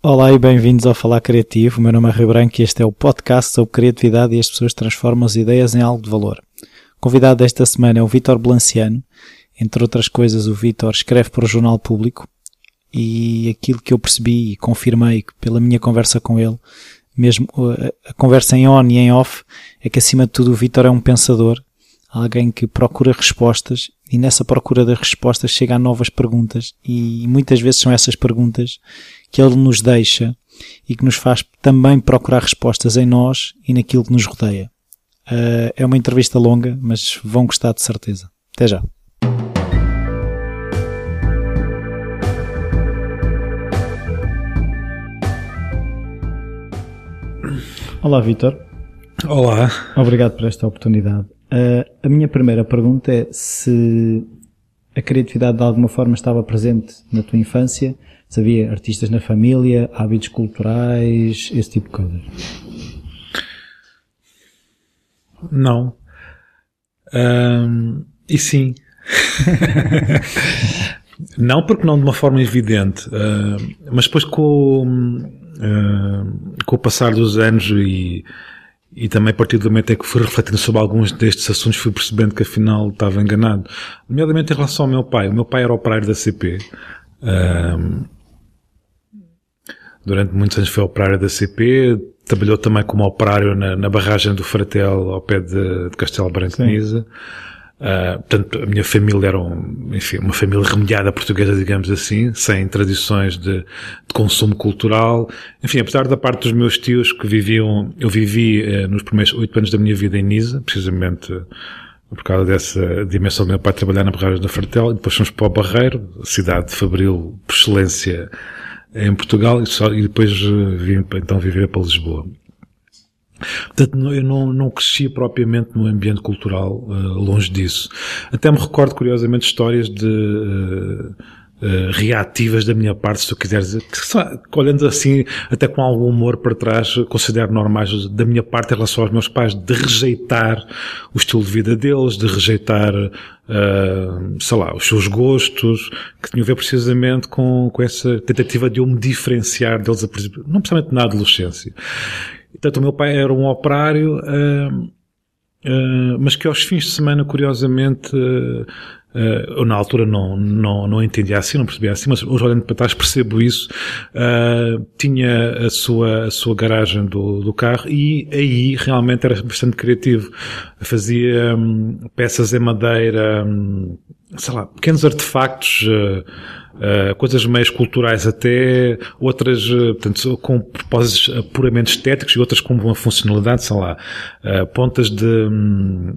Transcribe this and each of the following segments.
Olá e bem-vindos ao Falar Criativo. O meu nome é Rio Branco e este é o podcast sobre criatividade e as pessoas transformam as ideias em algo de valor. O convidado desta semana é o Vítor Blanciano. Entre outras coisas, o Vítor escreve para o Jornal Público e aquilo que eu percebi e confirmei pela minha conversa com ele, mesmo a conversa em on e em off, é que acima de tudo o Vítor é um pensador, alguém que procura respostas e nessa procura das respostas chega a novas perguntas e muitas vezes são essas perguntas que ele nos deixa e que nos faz também procurar respostas em nós e naquilo que nos rodeia. Uh, é uma entrevista longa, mas vão gostar de certeza. Até já. Olá, Vitor. Olá. Obrigado por esta oportunidade. Uh, a minha primeira pergunta é se a criatividade de alguma forma estava presente na tua infância se havia artistas na família, hábitos culturais, esse tipo de coisas? Não. Um, e sim. não porque não de uma forma evidente, uh, mas depois com, uh, com o passar dos anos e, e também a partir do momento em que fui refletindo sobre alguns destes assuntos fui percebendo que afinal estava enganado. Nomeadamente em relação ao meu pai. O meu pai era operário da CP. Uh, durante muitos anos foi operário da CP, trabalhou também como operário na, na barragem do Fratel ao pé de, de Castelo Branco de Nisa. Uh, portanto, a minha família era um, enfim, uma família remediada portuguesa, digamos assim, sem tradições de, de, consumo cultural. Enfim, apesar da parte dos meus tios que viviam, eu vivi uh, nos primeiros oito anos da minha vida em Nisa, precisamente por causa dessa dimensão do meu pai trabalhar na barragem do Fratel, e depois fomos para o Barreiro, cidade de Fabril, por excelência, em Portugal e, só, e depois eh, vim então viver para Lisboa. Portanto, eu não, não cresci propriamente no ambiente cultural, uh, longe disso. Até me recordo, curiosamente, histórias de uh, uh, reativas da minha parte, se tu quiseres que, olhando assim, até com algum humor para trás, considero normais da minha parte em relação aos meus pais, de rejeitar o estilo de vida deles, de rejeitar uh, sei lá, os seus gostos, que tinham a ver precisamente com, com essa tentativa de eu me diferenciar deles, não precisamente na adolescência. Portanto, o meu pai era um operário, uh, uh, mas que aos fins de semana, curiosamente, Uh, eu na altura não, não, não entendia assim, não percebia assim, mas hoje olhando para trás percebo isso. Tinha a sua, a sua garagem do, do carro e aí realmente era bastante criativo. Fazia peças em madeira, sei lá, pequenos artefactos, uh, Uh, coisas mais culturais até, outras, uh, portanto, com propósitos puramente estéticos e outras com uma funcionalidade, sei lá, uh, pontas de um,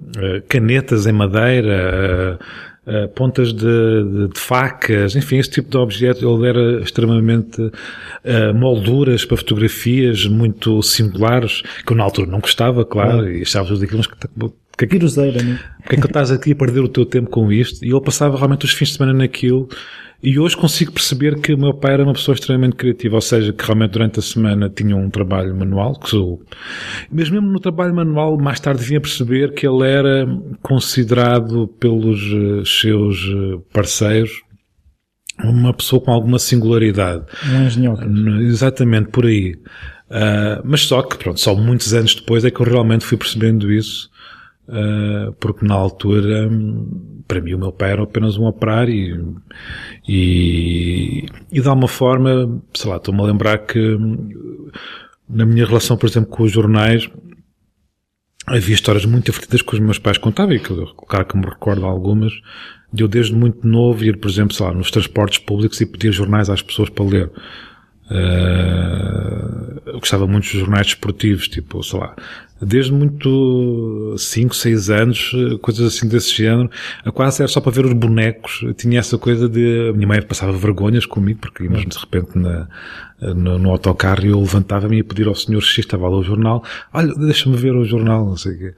canetas em madeira, uh, pontas de, de, de, facas, enfim, esse tipo de objeto. Ele era extremamente molduras para fotografias muito singulares, que eu na altura não gostava, claro, e achava tudo aquilo, mas que, que, que, né? Porque é que estás aqui a perder o teu tempo com isto? E ele passava realmente os fins de semana naquilo e hoje consigo perceber que o meu pai era uma pessoa extremamente criativa, ou seja, que realmente durante a semana tinha um trabalho manual, que sou, mas mesmo no trabalho manual, mais tarde vinha perceber que ele era considerado pelos eh, seus eh, parceiros uma pessoa com alguma singularidade. Um engenhoca. Exatamente, por aí. Uh, mas só que, pronto, só muitos anos depois é que eu realmente fui percebendo isso, uh, porque na altura, para mim o meu pai era apenas um operário e, e, de alguma forma, sei lá, estou-me a lembrar que na minha relação, por exemplo, com os jornais, havia histórias muito divertidas que os meus pais contavam e que, claro que me recordo algumas, de eu desde muito novo ir, por exemplo, sei lá, nos transportes públicos e pedir jornais às pessoas para ler. Uh, eu gostava muito dos jornais desportivos, tipo, sei lá, desde muito 5, 6 anos, coisas assim desse género, a quase era só para ver os bonecos, eu tinha essa coisa de, a minha mãe passava vergonhas comigo, porque íamos de repente na, no, no autocarro e eu levantava-me e ia pedir ao senhor X, estava lá o jornal, olha, deixa-me ver o jornal, não sei o quê.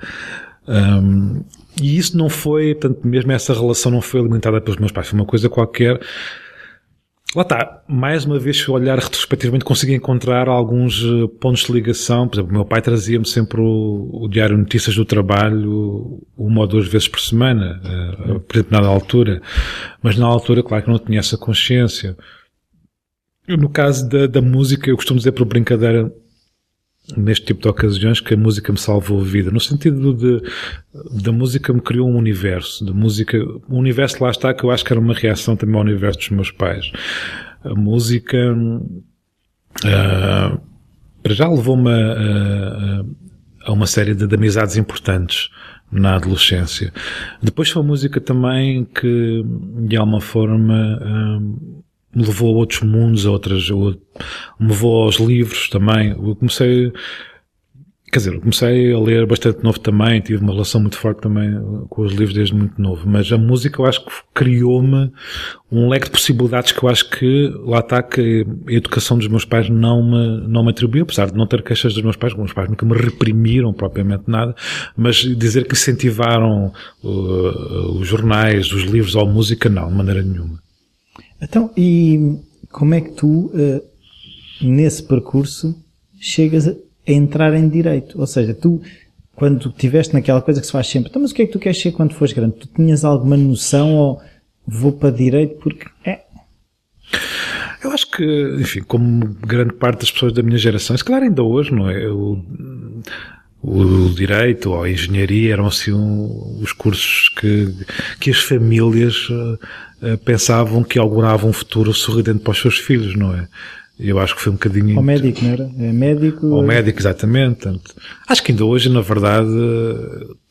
Um, e isso não foi, portanto, mesmo essa relação não foi alimentada pelos meus pais, foi uma coisa qualquer, Lá está, mais uma vez, se eu olhar retrospectivamente, consigo encontrar alguns eh, pontos de ligação. Por exemplo, o meu pai trazia-me sempre o, o, Diário Notícias do Trabalho uma ou duas vezes por semana, uh, por determinada altura. Mas na altura, claro que não tinha essa consciência. no caso da, da música, eu costumo dizer por brincadeira, neste tipo de ocasiões, que a música me salvou a vida. No sentido de, da música me criou um universo. De música, o universo lá está, que eu acho que era uma reação também ao universo dos meus pais. A música, uh, já levou-me a, a, a, uma série de, de amizades importantes na adolescência. Depois foi a música também que, de alguma forma, uh, me levou a outros mundos, a outras, me levou aos livros também. Eu comecei, quer dizer, comecei a ler bastante novo também, tive uma relação muito forte também com os livros desde muito novo, mas a música eu acho que criou-me um leque de possibilidades que eu acho que lá está que a educação dos meus pais não me, não me atribuiu, apesar de não ter queixas dos meus pais, os meus pais nunca me reprimiram propriamente nada, mas dizer que incentivaram uh, os jornais, os livros ou a música, não, de maneira nenhuma. Então, e como é que tu, uh, nesse percurso, chegas a entrar em direito? Ou seja, tu, quando estiveste naquela coisa que se faz sempre, então, mas o que é que tu queres ser quando fores grande? Tu tinhas alguma noção ou vou para direito porque é? Eu acho que, enfim, como grande parte das pessoas da minha geração, se calhar ainda hoje, não é? Eu, o direito ou a engenharia eram assim um, os cursos que, que as famílias uh, pensavam que auguravam um futuro sorridente para os seus filhos, não é? Eu acho que foi um bocadinho. Ou médico, não era? É médico. Ou médico, exatamente. Portanto, acho que ainda hoje, na verdade,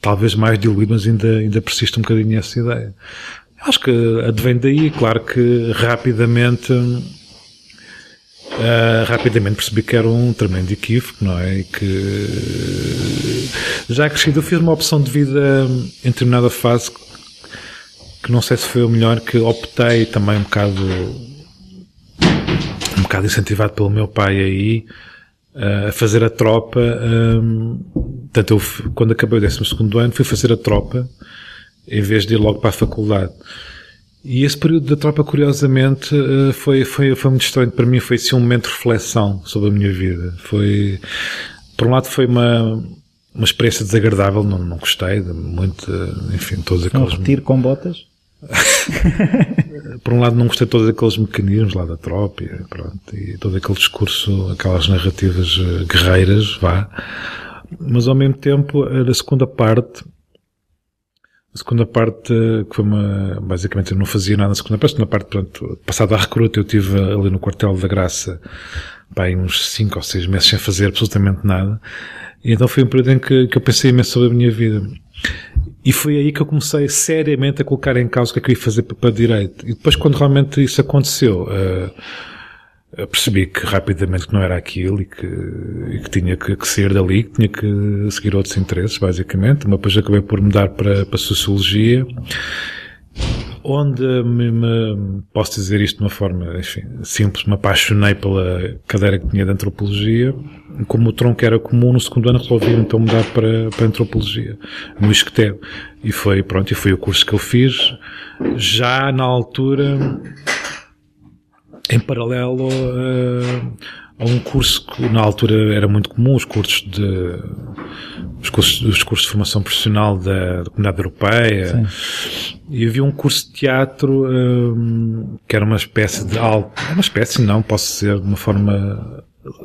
talvez mais diluído, mas ainda, ainda persiste um bocadinho essa ideia. Acho que advém daí, claro que rapidamente Uh, rapidamente percebi que era um tremendo equívoco, não é? E que já crescido eu fiz uma opção de vida em determinada fase que não sei se foi o melhor, que optei também um bocado um bocado incentivado pelo meu pai aí uh, a fazer a tropa. Um, portanto, eu, quando acabei o 12 ano, fui fazer a tropa em vez de ir logo para a faculdade. E esse período da tropa, curiosamente, eh, foi, foi, foi muito estranho para mim. Foi assim um momento de reflexão sobre a minha vida. Foi, por um lado, foi uma, uma experiência desagradável. Não, não gostei de muito, enfim, todos aqueles. Não retiro com botas? por um lado, não gostei de todos aqueles mecanismos lá da tropa e, pronto, e todo aquele discurso, aquelas narrativas eh, guerreiras, vá. Mas ao mesmo tempo, a segunda parte, a segunda parte, que foi uma, basicamente eu não fazia nada na segunda parte, na parte, pronto, passada a recruta eu tive ali no quartel da Graça, pá, uns 5 ou 6 meses sem fazer absolutamente nada. E então foi um período em que, que eu pensei imenso sobre a minha vida. E foi aí que eu comecei seriamente a colocar em causa o que é que eu ia fazer para, para direito. E depois quando realmente isso aconteceu, uh, percebi que rapidamente que não era aquilo e que, e que tinha que, que, sair dali, que tinha que seguir outros interesses, basicamente. Mas depois acabei por mudar para, para Sociologia, onde me, me, posso dizer isto de uma forma, enfim, simples, me apaixonei pela cadeira que tinha de Antropologia. Como o tronco era comum no segundo ano, resolvi então mudar para, para Antropologia, no Isquetel. E foi, pronto, e foi o curso que eu fiz. Já na altura, em paralelo uh, a um curso que na altura era muito comum, os cursos de os cursos, os cursos de formação profissional da, da Comunidade Europeia. Sim. E havia um curso de teatro um, que era uma espécie de algo, uma espécie não, posso dizer de uma forma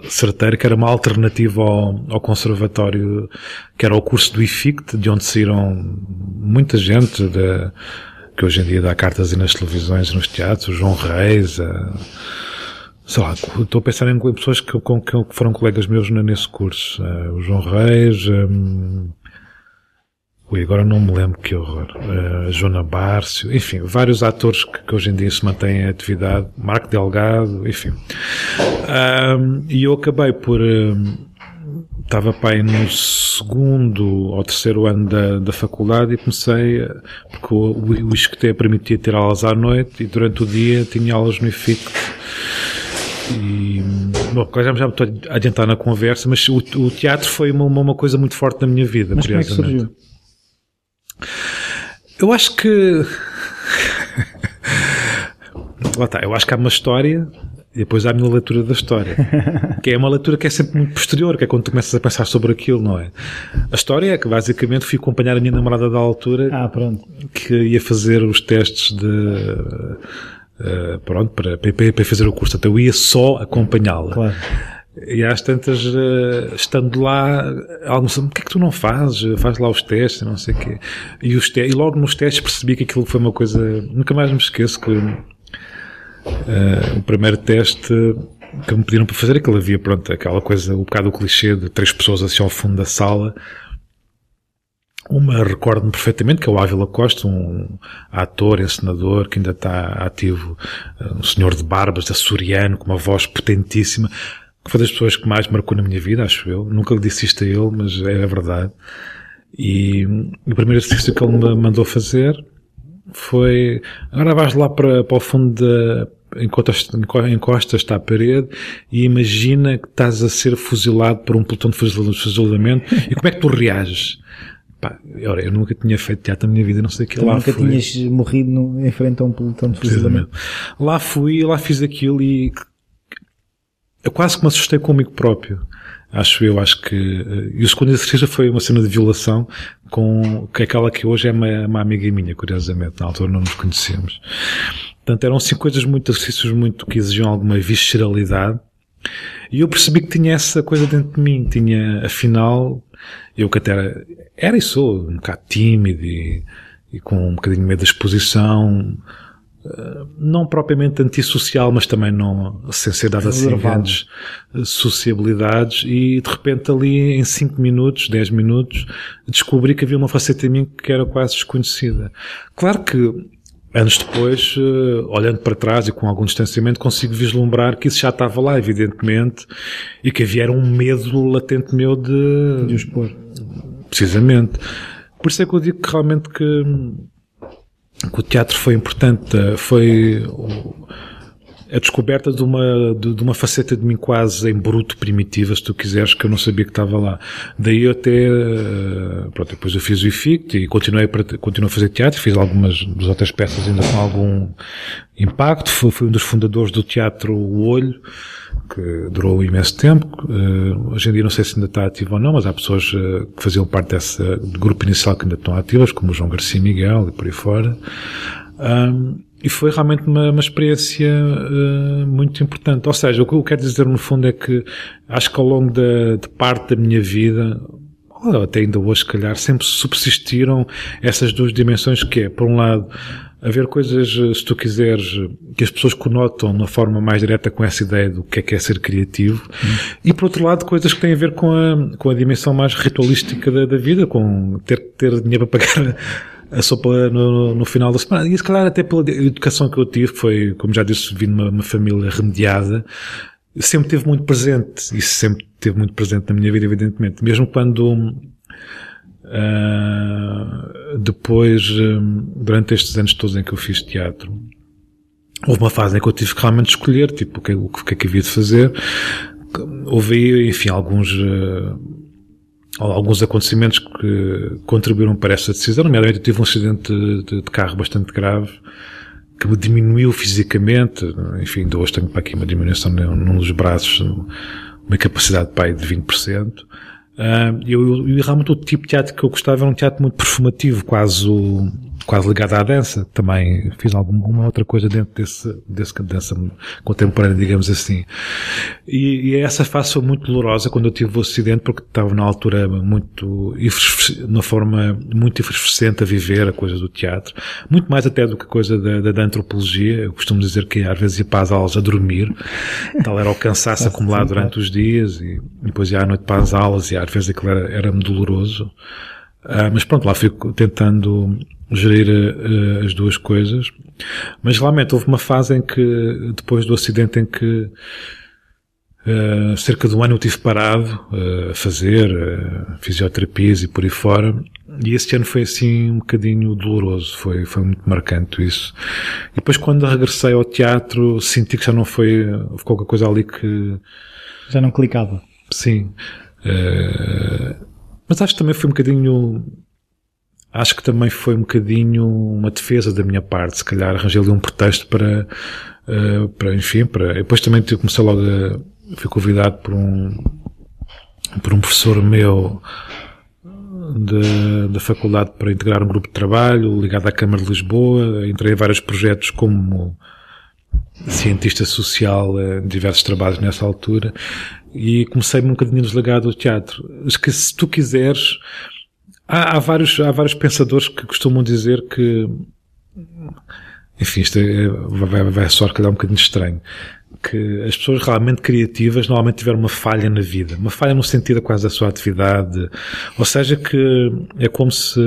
certeira, que era uma alternativa ao, ao conservatório, que era o curso do IFICT, de onde saíram muita gente da, que hoje em dia dá cartas nas televisões, nos teatros, João Reis, a, sei lá, estou a pensar em pessoas que, com, que foram colegas meus nesse curso. Uh, o João Reis, um, ui, agora não me lembro que horror. Uh, a Joana Bárcio, enfim, vários atores que, que, hoje em dia se mantêm em atividade. Marco Delgado, enfim. Um, e eu acabei por, um, estava pai no segundo ou terceiro ano da, da faculdade e comecei, porque o, o ISCTE permitia ter aulas à noite e durante o dia tinha aulas no IFIC. E, bom, já, já me estou a adiantar na conversa, mas o, o teatro foi uma, uma coisa muito forte na minha vida, mas curiosamente. Como é que surgiu? Eu acho que. Lá tá, eu acho que há uma história e depois há a minha leitura da história. que é uma leitura que é sempre muito posterior, que é quando tu começas a pensar sobre aquilo, não é? A história é que basicamente fui acompanhar a minha namorada da altura ah, que ia fazer os testes de uh, pronto, para, para, para fazer o curso. Então eu ia só acompanhá-la. Claro. E às tantas, uh, estando lá, alguns o que é que tu não fazes? Faz lá os testes, não sei o quê. E, os te e logo nos testes percebi que aquilo foi uma coisa, nunca mais me esqueço que uh, o primeiro teste que me pediram para fazer, aquilo havia, pronto, aquela coisa, um bocado clichê de três pessoas assim ao fundo da sala. Uma recordo-me perfeitamente, que é o Ávila Costa, um ator, encenador, que ainda está ativo, um senhor de barbas, açoriano, com uma voz potentíssima, que foi das pessoas que mais marcou na minha vida, acho eu. Nunca lhe disse isto a ele, mas é a verdade. E o primeiro exercício que ele me mandou fazer foi, agora vais lá para, para o fundo da, encostas-te à parede e imagina que estás a ser fuzilado por um pelotão de fuzilamento e como é que tu reages? Pá, ora, eu nunca tinha feito teatro na minha vida, não sei o que lá nunca fui. tinhas morrido no, em frente a um pelotão de fuzilamento. Lá fui, lá fiz aquilo e eu quase que me assustei comigo próprio. Acho eu, acho que. E o segundo exercício foi uma cena de violação com que aquela que hoje é uma, uma amiga minha, curiosamente. Na altura não nos conhecemos. Portanto, eram assim coisas muito, exercícios muito que exigiam alguma visceralidade. E eu percebi que tinha essa coisa dentro de mim. Tinha, afinal, eu que até era, era e sou um bocado tímido e, e com um bocadinho medo da exposição não propriamente antissocial, mas também não sem ser dado assim grandes eh, sociabilidades e de repente ali em 5 minutos, 10 minutos, descobri que havia uma faceta em mim que era quase desconhecida. Claro que anos depois, eh, olhando para trás e com algum distanciamento, consigo vislumbrar que isso já estava lá, evidentemente, e que havia um medo latente meu de... De expor. Precisamente. Por isso é que eu digo que realmente que que o teatro foi importante, eh, foi a descoberta de uma, de, de, uma faceta de mim quase em bruto primitiva, se tu quiseres, que eu não sabia que estava lá. Daí eu até, eh, pronto, depois eu fiz o IFICT e continuei, continuei a fazer teatro, fiz algumas das outras peças ainda com algum impacto, fui, fui um dos fundadores do teatro O Olho, que durou imenso tempo. Uh, hoje em dia não sei se ainda está ativo ou não, mas há pessoas uh, que faziam parte desse grupo inicial que ainda estão ativas, como o João Garcia Miguel e por aí fora. Um, e foi realmente uma, uma experiência uh, muito importante. Ou seja, o que eu quero dizer no fundo é que acho que ao longo da, de parte da minha vida, ou até ainda hoje, se calhar, sempre subsistiram essas duas dimensões que é, por um lado, haver coisas, eh, se tu quiseres, que as pessoas conotam na forma mais direta com essa ideia do que é que é ser criativo, hum. e por outro lado, coisas que têm a ver com a, com a dimensão mais ritualística da, da vida, com ter, ter dinheiro para pagar a sopa no, no, final da semana. E se calhar até pela educação que eu tive, foi, como já disse, vim de uma, uma família remediada, sempre teve muito presente, isso sempre teve muito presente na minha vida, evidentemente. Mesmo quando Uh, depois, um, durante estes anos todos em que eu fiz teatro, houve uma fase em que eu tive que realmente escolher, tipo, o que, o que é que havia de fazer. Houve, enfim, alguns, uh, alguns acontecimentos que contribuíram para essa decisão. Nomeadamente, eu tive um acidente de, de, carro bastante grave que me diminuiu fisicamente. Enfim, de hoje tenho para aqui uma diminuição num dos braços, uma capacidade de pai de 20%. Uh, eu, eu, realmente o tipo de teatro que eu gostava era um teatro muito performativo, quase o, quase ligado à dança. Também fiz alguma outra coisa dentro desse, desse dança contemporânea, digamos assim. E, e essa fase foi muito dolorosa quando eu tive o acidente, porque estava na altura muito, na forma muito efervescente a viver a coisa do teatro. Muito mais até do que a coisa da, da, da antropologia. Eu costumo dizer que às vezes ia para as aulas a dormir. Tal era o cansaço acumulado durante os dias e depois ia à noite para as aulas e às vezes aquilo era, era-me doloroso. Uh, mas pronto, lá fico tentando gerir uh, as duas coisas. Mas realmente houve uma fase em que, depois do acidente em que uh, cerca de um ano eu tive parado a fazer fisioterapias e por aí fora, e esse ano foi assim um bocadinho doloroso, foi, foi muito marcante isso. E depois quando regressei ao teatro senti que já não foi, houve qualquer coisa ali que... Já não clicava. Sim. Uh, mas acho que também foi um bocadinho. Acho que também foi um bocadinho uma defesa da minha parte. Se calhar arranjei ali um pretexto para, uh, para enfim, para. Depois também comecei logo a. Fui convidado por um, por um professor meu da faculdade para integrar um grupo de trabalho ligado à Câmara de Lisboa. Entrei em vários projetos como cientista social em diversos trabalhos nessa altura e comecei um bocadinho desligado do teatro. Que se tu quiseres, há, há, vários, há vários pensadores que costumam dizer que, enfim, isto é, vai, vai só calhar um bocadinho estranho, que as pessoas realmente criativas normalmente tiveram uma falha na vida, uma falha no sentido quase da sua atividade, ou seja que é como se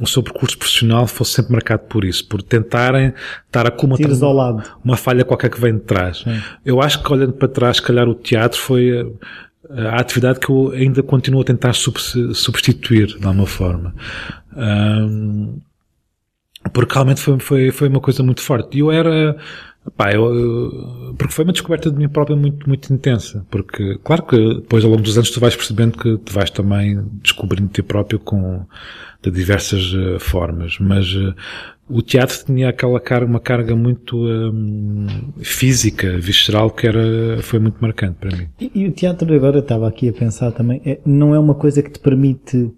o seu percurso profissional fosse sempre marcado por isso, por tentarem estar a comatar uma, uma falha qualquer que vem de trás. Sim. Eu acho que olhando para trás, se calhar o teatro foi a, a atividade que eu ainda continuo a tentar substituir de alguma forma. Um, porque realmente foi, foi, foi uma coisa muito forte. E eu era, Pá, eu, porque foi uma descoberta de mim própria muito, muito intensa. Porque, claro que depois ao longo dos anos tu vais percebendo que tu vais também descobrindo ti próprio com, de diversas uh, formas. Mas uh, o teatro tinha aquela carga, uma carga muito um, física, visceral, que era, foi muito marcante para mim. E, e o teatro, agora estava aqui a pensar também, é, não é uma coisa que te permite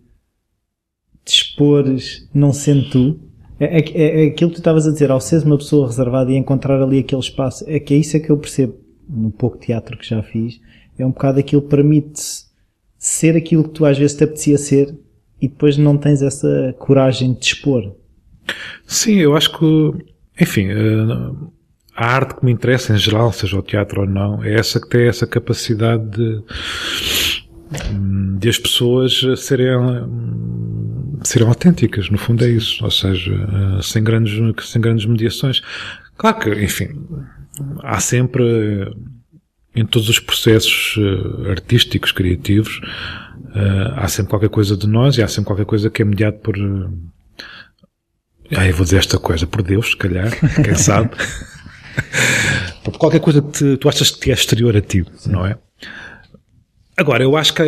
te expores não sendo tu, é, é, é, é aquilo que tu estavas a dizer, ao seres uma pessoa reservada e encontrar ali aquele espaço, é que é isso é que eu percebo no pouco teatro que já fiz, é um bocado aquilo que permite ser aquilo que tu às vezes te apetecia ser e depois não tens essa coragem de expor. Sim, eu acho que, enfim, eh, a arte que me interessa em geral, seja o teatro ou não, é essa que tem essa capacidade de, de as pessoas serem serão autênticas, no fundo é isso, ou seja, eh, sem grandes, sem grandes mediações. Claro que, enfim, há sempre, eh, em todos os processos eh, artísticos, criativos, há sempre qualquer coisa de nós e há sempre qualquer coisa que é mediado por, ah, eu vou dizer esta coisa, por Deus, se calhar, quem sabe. por qualquer coisa que te, tu achas que é exterior a ti, Sim. não é? Agora, eu acho que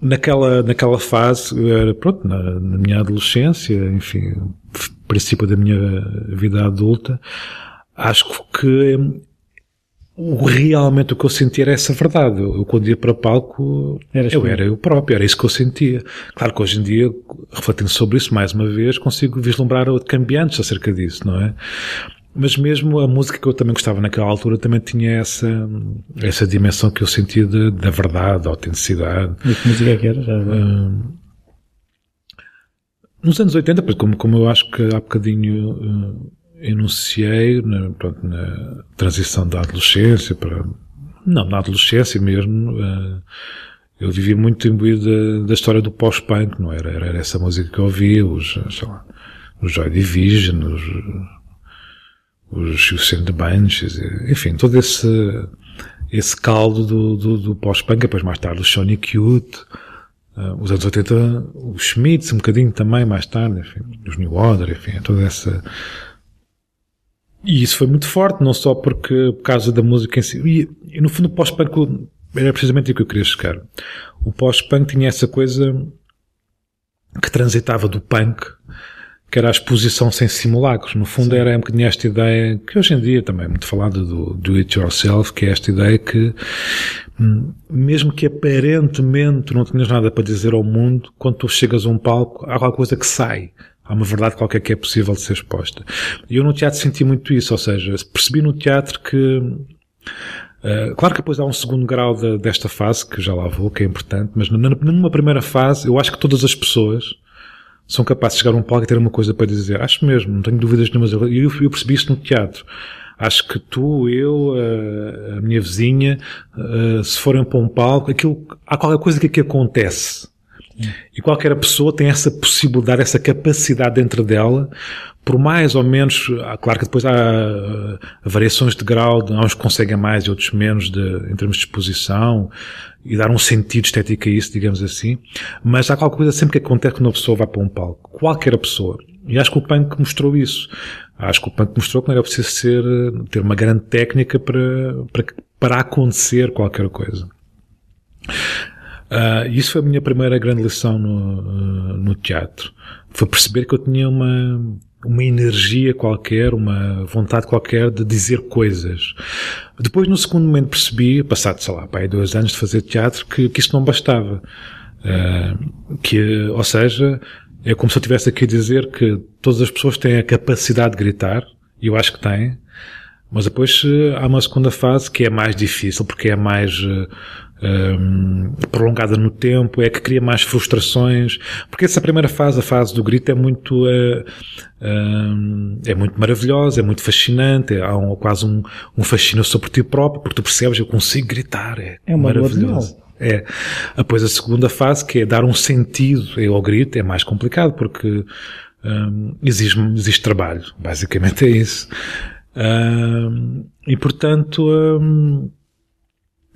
naquela, naquela fase, era, pronto, na, na, minha adolescência, enfim, princípio da minha vida adulta, acho que o, realmente o que eu sentia era essa verdade. Eu, quando ia para palco, Eras eu era eu próprio, era isso que eu sentia. Claro que hoje em dia, refletindo sobre isso mais uma vez, consigo vislumbrar cambiantes acerca disso, não é? Mas mesmo a música que eu também gostava naquela altura também tinha essa, essa dimensão que eu sentia de, da verdade, da autenticidade. E que música é que era? Já uh, nos anos 80, como, como eu acho que há bocadinho uh, enunciei, na, pronto, na transição da adolescência para. Não, na adolescência mesmo. Uh, eu vivi muito imbuído da, da história do pós-punk, não era? Era essa música que eu ouvia, os, sei lá, os Joy Division, os os Sand Bunches, enfim, todo esse, esse caldo do, do, do pós-punk, depois mais tarde o Sonic Cute, uh, os anos 80, os Schmitz um bocadinho também mais tarde, enfim, os New Order, enfim, toda essa... E isso foi muito forte, não só porque, por causa da música em si, e, e no fundo o pós-punk era precisamente o que eu queria chegar. O pós-punk tinha essa coisa que transitava do punk que era a exposição sem simulacros. No fundo Sim. era um bocadinho esta ideia, que hoje em dia também é muito falada do do it yourself, que é esta ideia que, hum, mesmo que aparentemente não tenhas nada para dizer ao mundo, quando tu chegas a um palco, há alguma coisa que sai. Há uma verdade qualquer que é possível de ser exposta. E eu no teatro senti muito isso, ou seja, percebi no teatro que, Uh, claro que depois há um segundo grau de, desta fase, que já lá vou, que é importante, mas numa primeira fase, eu acho que todas as pessoas, são capazes de chegar a um palco e ter uma coisa para dizer. Acho mesmo, não tenho dúvidas nenhumas. E eu, eu percebi isso no teatro. Acho que tu, eu, a, a minha vizinha, a, se forem para um palco, aquilo, há qualquer coisa que aqui acontece. E qualquer pessoa tem essa possibilidade, essa capacidade dentro dela, por mais ou menos, claro que depois há uh, variações de grau, de, uns conseguem mais e outros menos de, em termos de exposição, e dar um sentido estético a isso, digamos assim. Mas há qualquer coisa sempre que acontece quando uma pessoa vai para um palco. Qualquer pessoa. E acho que o punk mostrou isso. Acho que o punk mostrou que não era preciso ser, ter uma grande técnica para, para, para acontecer qualquer coisa. Uh, isso foi a minha primeira grande lição no, uh, no teatro. Foi perceber que eu tinha uma, uma energia qualquer, uma vontade qualquer de dizer coisas. Depois, no segundo momento, percebi, passado, sei lá, pai, dois anos de fazer teatro, que, que isso não bastava. Uh, que, ou seja, é como se eu estivesse aqui a dizer que todas as pessoas têm a capacidade de gritar, e eu acho que têm, Mas depois há uma segunda fase que é mais difícil, porque é mais um, prolongada no tempo, é que cria mais frustrações, porque essa primeira fase, a fase do grito, é muito, uh, um, é muito maravilhosa, é muito fascinante, há um, quase um, um fascínio sobre ti próprio, porque tu percebes, eu consigo gritar, é, é maravilhoso. É. Depois a segunda fase, que é dar um sentido ao grito, é mais complicado, porque um, exige, exige trabalho. Basicamente é isso. Um, e portanto, um,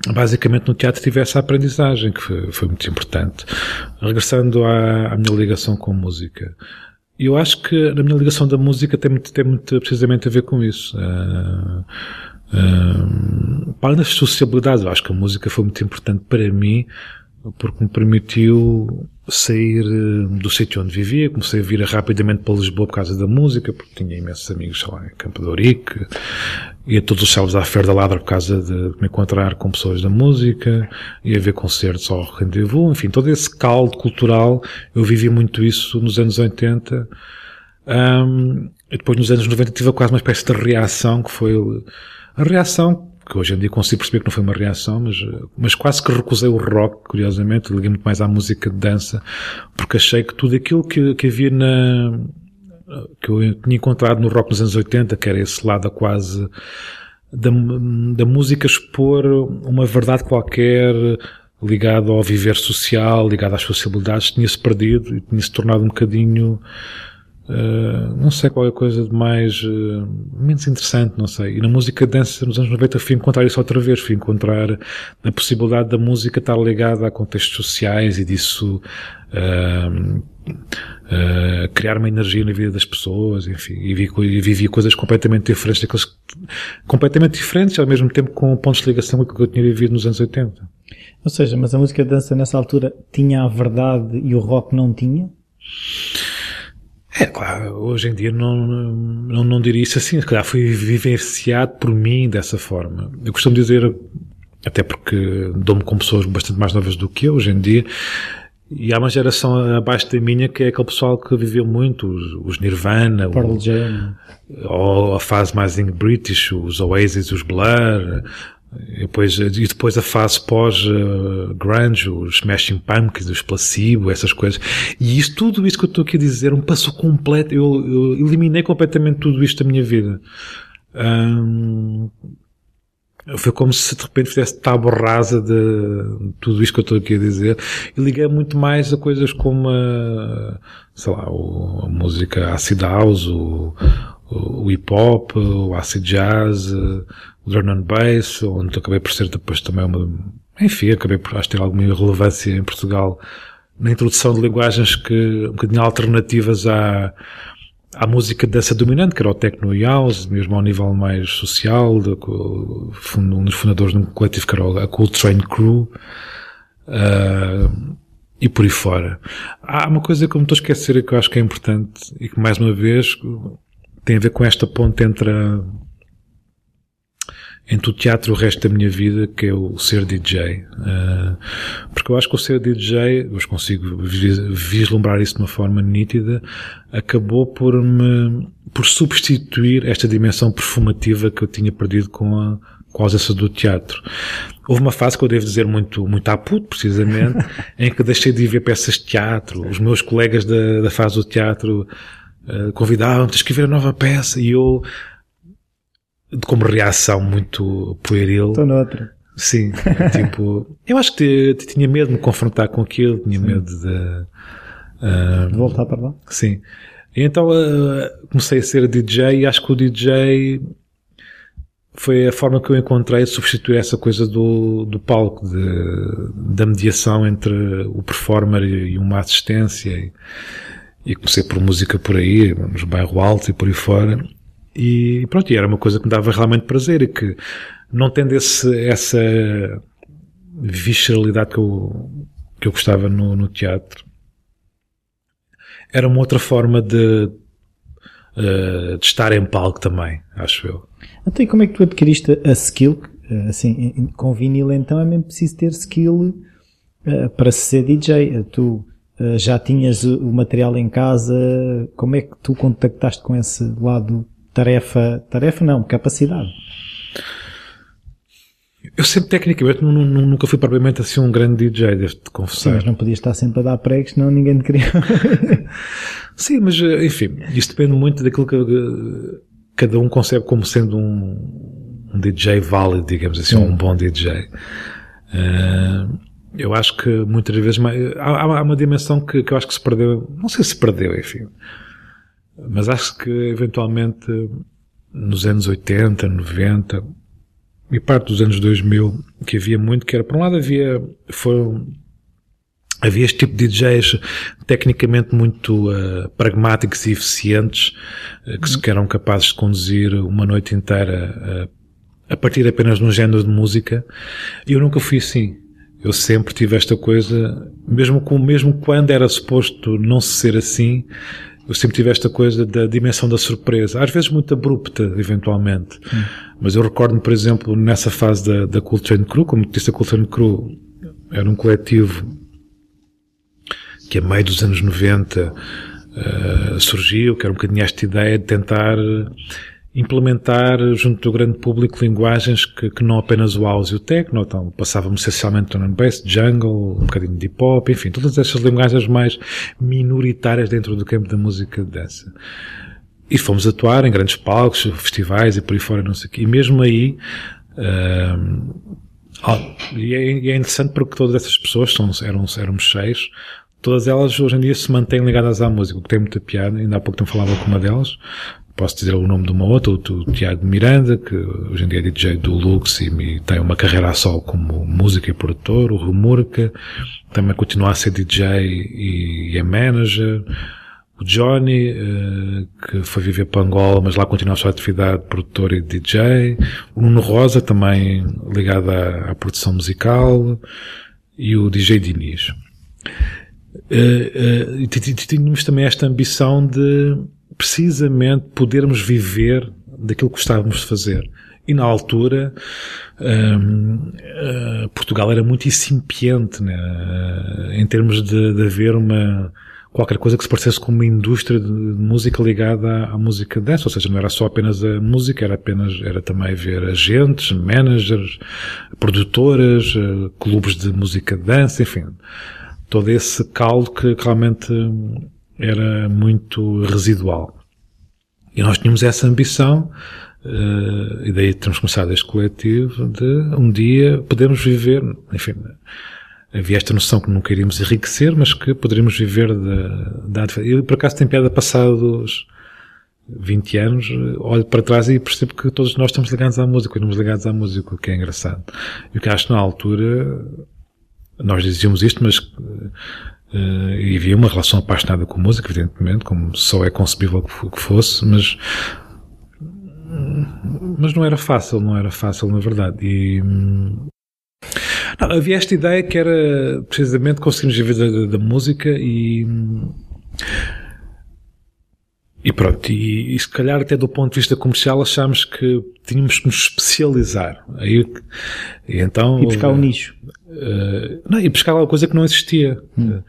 basicamente no teatro tive essa aprendizagem que foi, foi muito importante. Regressando à, à, minha ligação com música. Eu acho que a minha ligação da música tem muito, tem muito precisamente a ver com isso. Uh, uh, para além das sociabilidades, eu acho que a música foi muito importante para mim porque me permitiu sair eh, do sítio onde vivia, comecei a vir rapidamente para Lisboa por causa da música, porque tinha imensos amigos, lá, em Campo de Ourique, ia todos os sábados à Feira da Ladra por causa de me encontrar com pessoas da música, ia ver concertos ao rendezvous, enfim, todo esse caldo cultural, eu vivi muito isso nos anos 80, um, e depois nos anos 90 tive quase uma espécie de reação que foi a reação que hoje em dia consigo perceber que não foi uma reação, mas, mas quase que recusei o rock, curiosamente, liguei muito mais à música de dança, porque achei que tudo aquilo que, que havia na, que eu tinha encontrado no rock nos anos 80, que era esse lado quase da, da música expor uma verdade qualquer ligado ao viver social, ligado às possibilidades, tinha-se perdido e tinha-se tornado um bocadinho Uh, não sei qual é a coisa de mais uh, menos interessante, não sei. E na música dança nos anos 90 fui encontrar isso outra vez, fui encontrar a possibilidade da música estar ligada a contextos sociais e disso uh, criar uma energia na vida das pessoas, enfim, e, vi, e vivi coisas completamente diferentes daqueles, completamente diferentes, ao mesmo tempo com pontos de ligação com o que eu tinha vivido nos anos 80. Ou seja, mas a música dança nessa altura tinha a verdade e o rock não tinha? É, claro, hoje em dia não, não, não diria isso assim, se calhar foi vivenciado por mim dessa forma. Eu costumo dizer, até porque dou-me com pessoas bastante mais novas do que eu hoje em dia, e há uma geração abaixo da minha que é aquele pessoal que viveu muito, os, os Nirvana, Pearl Jam. ou a fase mais em British, os Oasis, os Blur, e depois, e depois a fase pós-grunge, uh, os Smashing Pumpkins, os Placebo, essas coisas. E isso, tudo isso que eu estou aqui a dizer, um passo completo, eu, eu eliminei completamente tudo isto da minha vida. Foi como se de repente fizesse tábua rasa de tudo isto que eu estou aqui a dizer e liguei muito mais a coisas como a, sei lá, a música acid house, o, o hip hop, o acid jazz, o and bass, onde acabei por ser depois também uma, enfim, acabei por acho, ter alguma relevância em Portugal na introdução de linguagens que um bocadinho alternativas à, à música dessa dominante, que era o techno e house, mesmo ao nível mais social, de, um dos fundadores de um coletivo que era a Cool Train Crew, uh, e por aí fora. Há uma coisa que eu me estou a esquecer e que eu acho que é importante e que mais uma vez tem a ver com esta ponte entre a, entre o teatro e o resto da minha vida, que é o ser DJ. Uh, porque eu acho que o ser DJ, eu consigo vislumbrar isso de uma forma nítida, acabou por me, por substituir esta dimensão perfumativa que eu tinha perdido com a, com a ausência do teatro. Houve uma fase que eu devo dizer muito, muito à puto, precisamente, em que deixei de ver peças de teatro. Os meus colegas da, da fase do teatro uh, convidavam-me a escrever a nova peça e eu, como reação muito pueril. Estou noutra. Sim, tipo, eu acho que tinha medo de me confrontar com aquilo, tinha sim. medo de, uh, de voltar para lá. Sim. E então uh, comecei a ser DJ e acho que o DJ foi a forma que eu encontrei de substituir essa coisa do, do palco, de, da mediação entre o performer e uma assistência. E, e comecei por música por aí, nos bairro alto e por aí fora. E pronto, e era uma coisa que me dava realmente prazer e que, não tendo esse, essa visceralidade que eu, que eu gostava no, no teatro, era uma outra forma de, uh, de estar em palco também, acho eu. E como é que tu adquiriste a skill? Assim, com vinil, então é mesmo preciso ter skill uh, para ser DJ. Tu já tinhas o material em casa? Como é que tu contactaste com esse lado tarefa, tarefa não, capacidade. Eu sempre, tecnicamente, nunca fui propriamente assim um grande DJ, devo-te confessar. Sim, mas não podias estar sempre a dar pregos, senão ninguém te queria. Sim, mas, enfim, isto depende muito daquilo que eh, cada um concebe como sendo um, um DJ válido, digamos assim, um bom DJ. Uh, eh, eu acho que muitas vezes há, há uma dimensão que, que eu acho que se perdeu, não sei se perdeu, enfim, mas acho que eventualmente nos anos 80, 90 e parte dos anos 2000 que havia muito que era, por um lado havia, foram, havia este tipo de DJs tecnicamente muito uh, pragmáticos e eficientes uh, que, uhum. que eram capazes de conduzir uma noite inteira uh, a partir apenas de um género de música. E eu nunca fui assim. Eu sempre tive esta coisa, mesmo com, mesmo quando era suposto não ser assim, eu sempre tive esta coisa da dimensão da surpresa, às vezes muito abrupta, eventualmente. Hum. Mas eu recordo-me, por exemplo, nessa fase da, da Cool Crew, como disse, a Cool Crew era um coletivo que a meio dos anos 90 uh, eh, surgiu, que era um bocadinho esta ideia de tentar implementar junto do grande público linguagens que, que não apenas o house e o techno, então passávamos essencialmente no bass, jungle, um bocadinho de hip hop, enfim, todas essas linguagens mais minoritárias dentro do campo da música de dança. E fomos atuar em grandes palcos, festivais e por aí fora, não sei o quê. E mesmo aí, uh, e, é, e, é, interessante porque todas essas pessoas são, eram, éramos seis, todas elas hoje em dia se mantêm ligadas à música, o que tem muita piada, ainda há pouco tempo falava com uma delas, posso dizer o nome de uma outra, o, Tiago Miranda, que hoje em dia é DJ do Lux e tem uma carreira a sol como músico e produtor, o Rumurka, também continua a ser DJ e, é manager, o Johnny, uh, que foi viver para Angola, mas lá continua a sua atividade de produtor e DJ, o Nuno Rosa, também ligado à, à produção musical, e o DJ Diniz. Uh, uh, e tínhamos também esta ambição de precisamente podermos viver daquilo que gostávamos de fazer. E na altura, um, uh, eh, Portugal era muito incipiente, né? em termos de, de haver uma, qualquer coisa que se parecesse com uma indústria de música ligada à, à, música dance, ou seja, não era só apenas a música, era apenas, era também ver agentes, managers, produtoras, uh, clubes de música dança, enfim, todo esse caldo que realmente era muito residual. E nós tínhamos essa ambição, uh, e daí temos começado este coletivo, de um dia podermos viver, enfim, havia esta noção que nunca iríamos enriquecer, mas que poderíamos viver da, da E por acaso tem piada passados 20 anos, olho para trás e percebo que todos nós estamos ligados à música, estamos ligados à música, o que é engraçado. E o que acho na altura, nós dizíamos isto, mas Uh, e havia uma relação apaixonada com a música, evidentemente, como só é concebível que fosse, mas mas não era fácil, não era fácil na verdade. E não, havia esta ideia que era precisamente conseguirmos viver da, da, música e e pronto, e, e, se calhar até do ponto de vista comercial achámos que tínhamos que nos especializar. Aí, e então, e buscar um nicho. Uh, não, e buscar alguma coisa que não existia. Hum.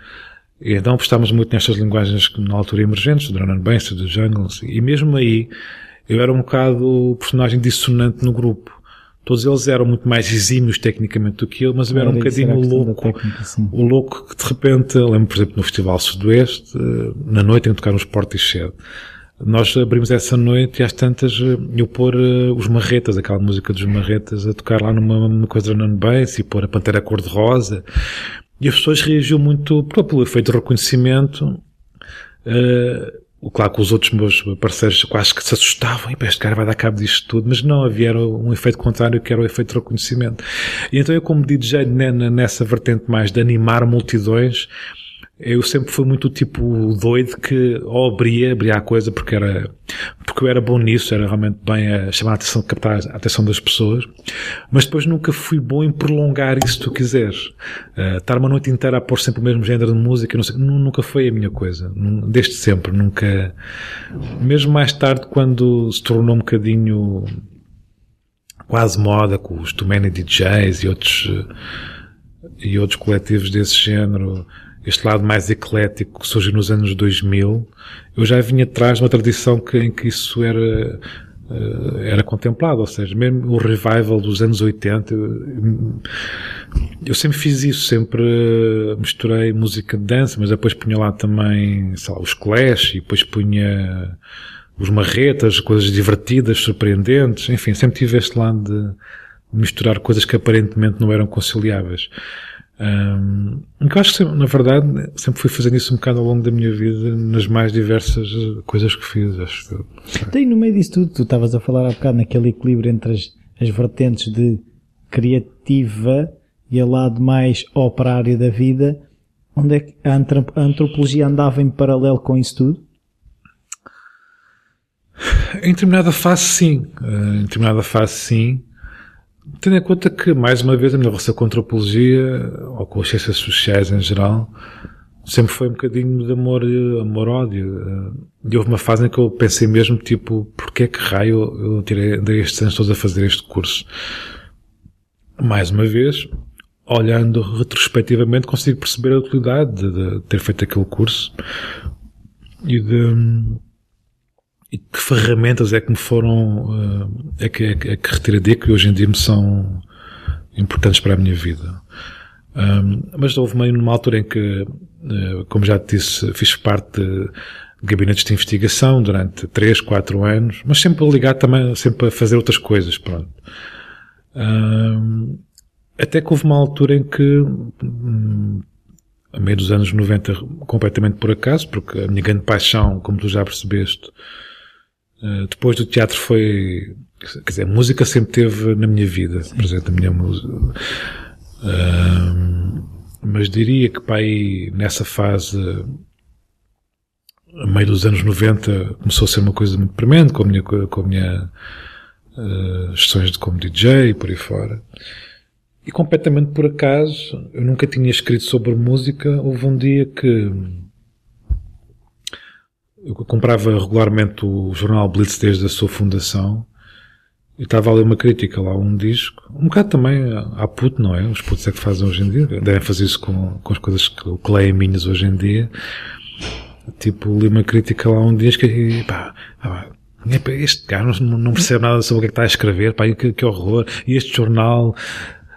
E então apostámos muito nestas linguagens que na altura emergentes, do Drum and Bass, do Jungle, e mesmo aí eu era um bocado o personagem dissonante no grupo. Todos eles eram muito mais exímios tecnicamente do que eu, mas eu era, um bocadinho louco. Técnica, o louco que de repente, lembro por exemplo no Festival Sudoeste, eh, na noite em que tocaram os Portishead. Nós abrimos essa noite e às tantas eh, eu pôr uh, os Marretas, aquela música dos Marretas, a tocar lá numa, numa coisa non bass e pôr a Pantera Cor-de-Rosa. E as pessoas reagiam muito pelo efeito de reconhecimento. Uh, Claro que os outros meus parceiros quase que se assustavam, e este cara vai dar cabo disto tudo, mas não, havia um efeito contrário que era o efeito de reconhecimento. E então eu como DJ nessa vertente mais de animar multidões, eu sempre fui muito tipo doido que ou abria, abria a coisa porque era, porque eu era bom nisso, era realmente bem a chamar a atenção, captar a atenção das pessoas, mas depois nunca fui bom em prolongar isso se tu quiseres. Uh, estar uma noite inteira a pôr sempre o mesmo género de música, sei, nunca foi a minha coisa. Desde sempre, nunca, mesmo mais tarde quando se tornou um bocadinho quase moda com os Too Many DJs e outros, uh, e outros coletivos desse género, este lado mais eclético que surgiu nos anos 2000, eu já vinha atrás de uma tradição que, em que isso era eh, era contemplado, ou seja, mesmo o revival dos anos 80, eu sempre fiz isso, sempre misturei música de dança, mas depois punha lá também, sei lá, os Clash, e depois punha os marretas, coisas divertidas, surpreendentes, enfim, sempre tive este lado de misturar coisas que aparentemente não eram conciliáveis. Um, eu acho que, na verdade, sempre fui fazendo isso um bocado ao longo da minha vida, nas mais diversas coisas que fiz, acho que. Tem no meio disso tudo, tu estavas a falar há bocado naquele equilíbrio entre as, as vertentes de criativa e a lado mais operário da vida, onde é que a antropologia andava em paralelo com isso tudo? Em determinada fase, sim. Em determinada fase, sim. Tendo em conta que, mais uma vez, a minha relação com a antropologia, ou com as ciências sociais em geral, sempre foi um bocadinho de amor, amor-ódio. E houve uma fase em que eu pensei mesmo, tipo, porquê que raio eu tirei, andei estes anos todos a fazer este curso? Mais uma vez, olhando retrospectivamente, consigo perceber a utilidade de, de ter feito aquele curso e de, e que ferramentas é que me foram, eh, é que, é é que retirei que hoje em dia me são importantes para a minha vida. Um, mas houve meio numa altura em que, uh, como já te disse, fiz parte de gabinetes de investigação durante 3, 4 anos, mas sempre ligado também, sempre a fazer outras coisas, pronto. Um, até que houve uma altura em que, um, a meio dos anos 90, completamente por acaso, porque a minha grande paixão, como tu já percebeste, eh, depois do teatro foi, quer dizer, a música sempre teve na minha vida, Sim. presente na minha música. Uh, mas diria que para aí, nessa fase, a meio dos anos 90, começou a ser uma coisa muito premente, com a minha, com a minha uh, gestões de como DJ e por aí fora. E completamente por acaso, eu nunca tinha escrito sobre música, houve um dia que eu comprava regularmente o jornal Blitz desde a sua fundação e estava a ler uma crítica lá, um disco, um bocado também à puto, não é? Os putos é que fazem hoje em dia, devem fazer isso com, com as coisas que, que leem minhas hoje em dia. Tipo, li uma crítica lá um disco e pá, pá este cara não, não percebe nada sobre o que é que está a escrever, pá, que, que horror. E este jornal,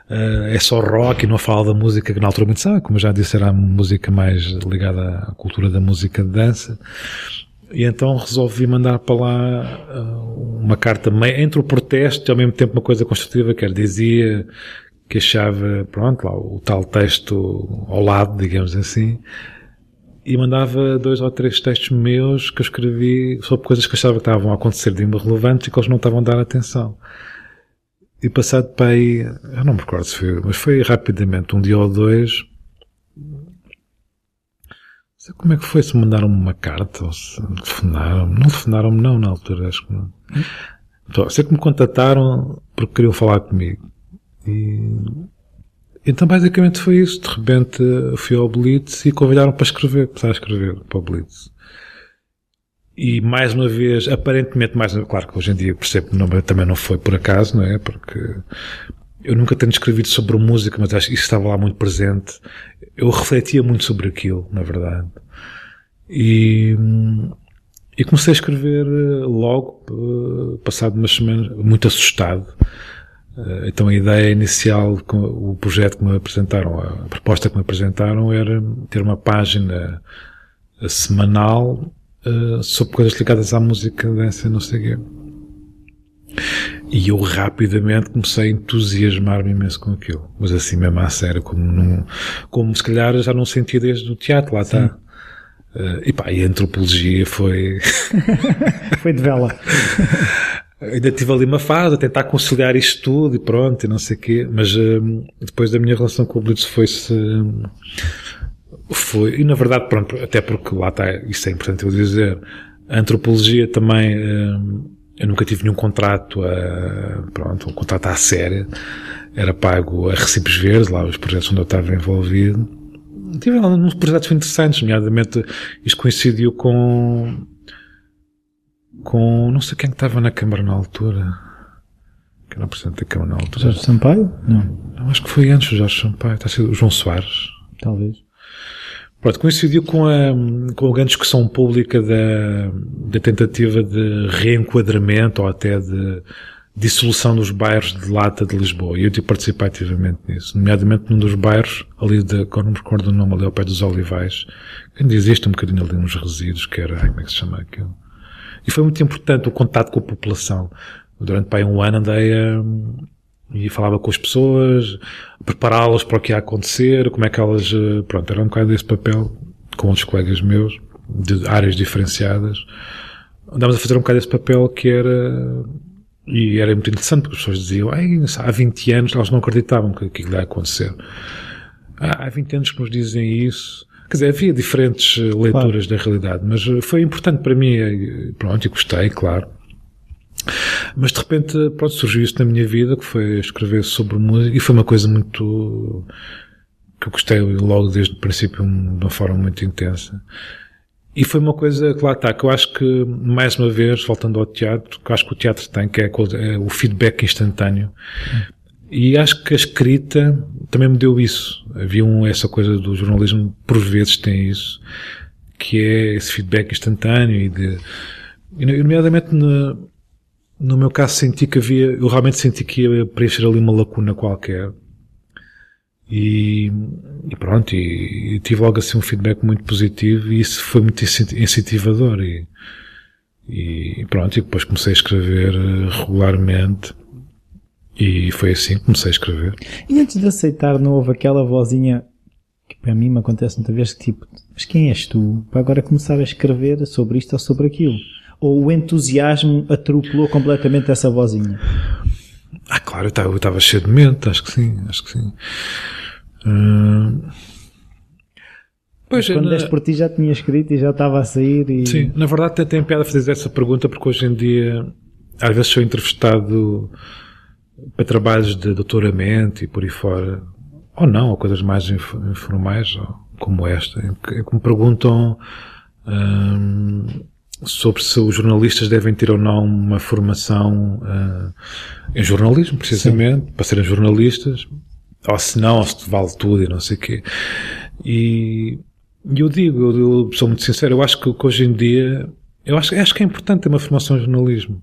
Uh, é só rock e não fala da música que na altura muito sabe, como já disse, era a música mais ligada à cultura da música de dança. E então resolvi mandar para lá uh, uma carta entre o protesto e ao mesmo tempo uma coisa construtiva, que era, dizia que achava, pronto, lá, o tal texto ao lado, digamos assim, e mandava dois ou três textos meus que eu escrevi sobre coisas que achava que estavam a acontecer de irrelevantes e que eles não estavam a dar atenção. E passado para aí, eu não me recordo se foi, mas foi rapidamente, um dia ou dois. Sei como é que foi, se mandaram-me uma carta ou se telefonaram-me. Não telefonaram-me não na altura, acho que não. Então, sei que me contataram porque queriam falar comigo. E, então basicamente foi isso. De repente fui ao Blitz e convidaram para escrever, começar a escrever para o Blitz. E mais uma vez, aparentemente, mais, claro que hoje em dia percebo que não, também não foi por acaso, não é? Porque eu nunca tenho escrevido sobre música, mas acho que isso estava lá muito presente. Eu refletia muito sobre aquilo, na verdade. E, e comecei a escrever eh, logo, eh, passado umas semanas, muito assustado. Eh, então a ideia inicial, o projeto que me apresentaram, a proposta que me apresentaram era ter uma página semanal uh, sobre coisas ligadas à música, dança, não sei o quê. E eu rapidamente comecei a entusiasmar-me imenso com aquilo. Mas assim mesmo à sério, como, num, como se calhar já não sentia desde o teatro, lá está. Uh, e pá, e a antropologia foi. foi de vela. Ainda tive ali uma fase a tentar conciliar isto tudo e pronto, e não sei o quê, mas uh, depois da minha relação com o Blitz foi-se. Uh, foi, e na verdade, pronto, até porque lá está, isso é importante eu dizer, a antropologia também, hum, eu nunca tive nenhum contrato a, pronto, um contrato à séria, era pago a recibos verdes, lá os projetos onde eu estava envolvido. Tive uns projetos interessantes, nomeadamente isto coincidiu com, com, não sei quem estava na Câmara na altura. que era o presidente da Câmara na altura. Jorge Sampaio? Não. Não, acho que foi antes do Jorge Sampaio, está a ser o João Soares. Talvez. Pronto, coincidiu com a, com a grande discussão pública da, da tentativa de reenquadramento ou até de dissolução dos bairros de lata de Lisboa. E eu tive participado ativamente nisso, nomeadamente num dos bairros, ali de, agora não me recordo o nome, ali ao pé dos Olivais, ainda existe um bocadinho ali nos resíduos, que era, como é que se chama aquilo? E foi muito importante o contato com a população. Durante pai, um ano andei a, e falava com as pessoas, prepará-las para o que ia acontecer, como é que elas, eh, pronto, era um bocado desse papel com outros colegas meus, de áreas diferenciadas. Andávamos a fazer um bocado esse papel que era, e era muito interessante porque as pessoas diziam, há 20 anos elas não acreditavam que aquilo ia acontecer. há 20 anos que nos dizem isso. Quer dizer, havia diferentes eh, leituras claro. da realidade, mas eh, foi importante para mim, pronto, e gostei, claro. Mas de repente, pronto, surgiu isso na minha vida, que foi escrever sobre música, e foi uma coisa muito, que eu gostei logo desde o princípio de uma forma muito intensa. E foi uma coisa que lá está, que eu acho que, mais uma vez, voltando ao teatro, que eu acho que o teatro tem, que é, é o feedback instantâneo. E acho que a escrita também me deu isso. Havia um, essa coisa do jornalismo, por vezes tem isso, que é esse feedback instantâneo e de, e, nomeadamente no, no meu caso senti que havia, eu realmente senti que ia preencher ali uma lacuna qualquer. E, e pronto, e, e, tive logo assim um feedback muito positivo e isso foi muito incentivador e, e pronto, e depois comecei a escrever eh, regularmente e foi assim que comecei a escrever. E antes de aceitar não houve aquela vozinha que para mim me acontece muitas vezes tipo, mas quem és tu para agora começar a escrever sobre isto ou sobre aquilo? Ou o entusiasmo atropelou completamente essa vozinha? Ah, claro, eu estava cheio de mente, acho que sim, acho que sim. Uh... Pois, quando na... deste por ti já tinha escrito e já estava a sair e... Sim, na verdade até tem piada fazer essa pergunta porque hoje em dia às vezes sou entrevistado para trabalhos de doutoramento e por aí fora, ou não, ou coisas mais informais, como esta, em que me perguntam hum, sobre se os jornalistas devem ter ou não uma formação uh, em jornalismo, precisamente, Sim. para serem jornalistas, ou se não, ou se vale tudo e não sei o quê. E eu digo, eu, eu, sou muito sincero, eu acho que, que hoje em dia, eu acho, acho que é importante ter uma formação em jornalismo.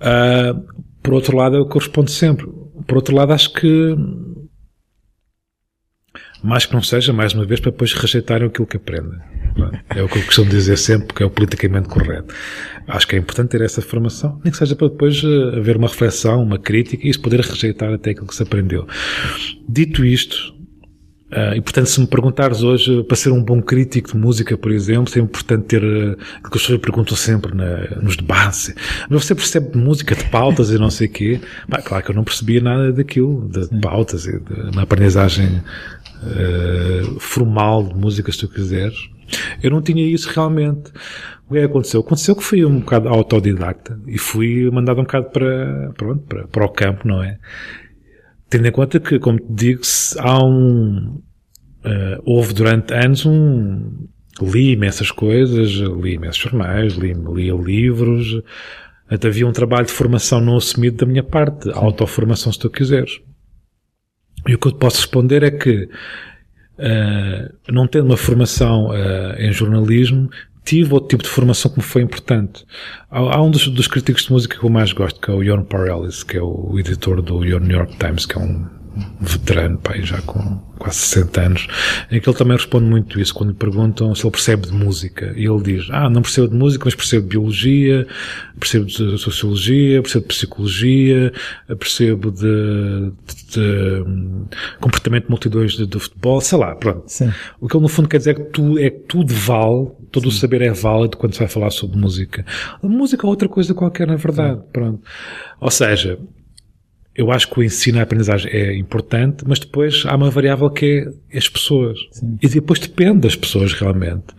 Uh, por outro lado, é eu respondo sempre. Por outro lado, acho que mais que não seja, mais uma vez, para depois rejeitarem aquilo que aprendem. É o que eu costumo dizer sempre, porque é o politicamente correto. Acho que é importante ter essa formação, nem que seja para depois eh, haver uma reflexão, uma crítica e isso poder rejeitar até aquilo que se aprendeu. Dito isto, Uh, e portanto, se me perguntares hoje, para ser um bom crítico de música, por exemplo, é importante ter uh, aquilo que as pessoas perguntam sempre na, nos debates. Mas você percebe de música, de pautas e não sei o quê? Bah, claro que eu não percebia nada daquilo, de, de pautas e de, na aprendizagem uh, formal de música, se tu quiseres. Eu não tinha isso realmente. O que é aconteceu? Aconteceu que fui um bocado autodidacta e fui mandado um bocado para, pronto, para, para o campo, não é? Tendo em conta que, como te digo, há um, uh, houve durante anos um, li imensas coisas, li imensos jornais, li, li livros, até havia um trabalho de formação não assumido da minha parte, autoformação se tu quiseres. E o que eu posso responder é que, uh, não tendo uma formação uh, em jornalismo, tive outro tipo de formação que me foi importante. Há, há um dos, dos, críticos de música que eu mais gosto, que é o Jon Pareles, que é o editor do New York Times, que é um veterano, pai, já com quase 60 anos, em que ele também responde muito isso quando lhe perguntam se ele percebe de música. E ele diz, ah, não percebo de música, mas percebo de biologia, percebo de sociologia, percebo de psicologia, percebo de, de, de comportamento multidões de, de, futebol, sei lá, pronto. Sim. O que ele no fundo quer dizer é que, tu, é que tudo vale, todo Sim. o saber é válido quando se vai falar sobre música. A música é outra coisa qualquer, na verdade, Sim. pronto. Ou seja, eu acho que o ensino à aprendizagem é importante, mas depois há uma variável que é as pessoas. Sim. E depois depende das pessoas realmente.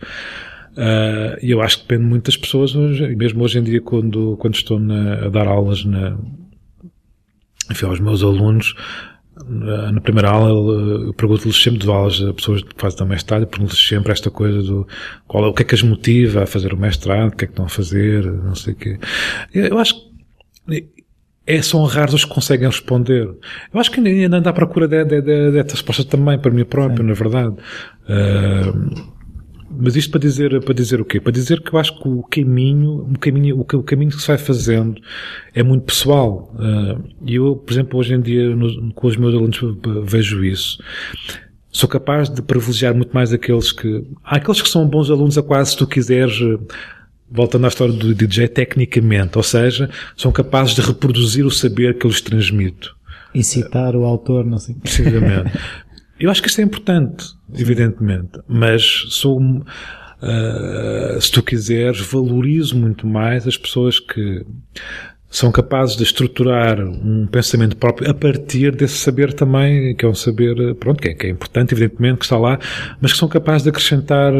Uh, e eu acho que depende muito das pessoas hoje, e mesmo hoje em dia quando, quando estou na, a dar aulas na, enfim, aos meus alunos, na, na primeira aula eu pergunto-lhes sempre de aulas a pessoas que fazem o mestrado, pergunto-lhes sempre esta coisa do qual, o que é que as motiva a fazer o mestrado, o que é que estão a fazer, não sei o quê. Eu acho que é, são raros os que conseguem responder. Eu acho que ainda ando à procura de, de, de, também, para mim próprio, Sim. na verdade. Uh, mas isto para dizer, para dizer o quê? Para dizer que eu acho que o caminho, o caminho, o, caminho que se vai fazendo é muito pessoal. E eu, por exemplo, hoje em dia, com os meus alunos, vejo isso. Sou capaz de privilegiar muito mais aqueles que, há aqueles que são bons alunos a quase, se tu quiseres, voltando à história do DJ, tecnicamente, ou seja, são capazes de reproduzir o saber que eu lhes transmito. E citar o autor, não sei. Precisamente. Eu acho que isto é importante, evidentemente, mas sou, uh, se tu quiseres, valorizo muito mais as pessoas que são capazes de estruturar um pensamento próprio a partir desse saber também, que é um saber, pronto, que é, que é importante, evidentemente, que está lá, mas que são capazes de acrescentar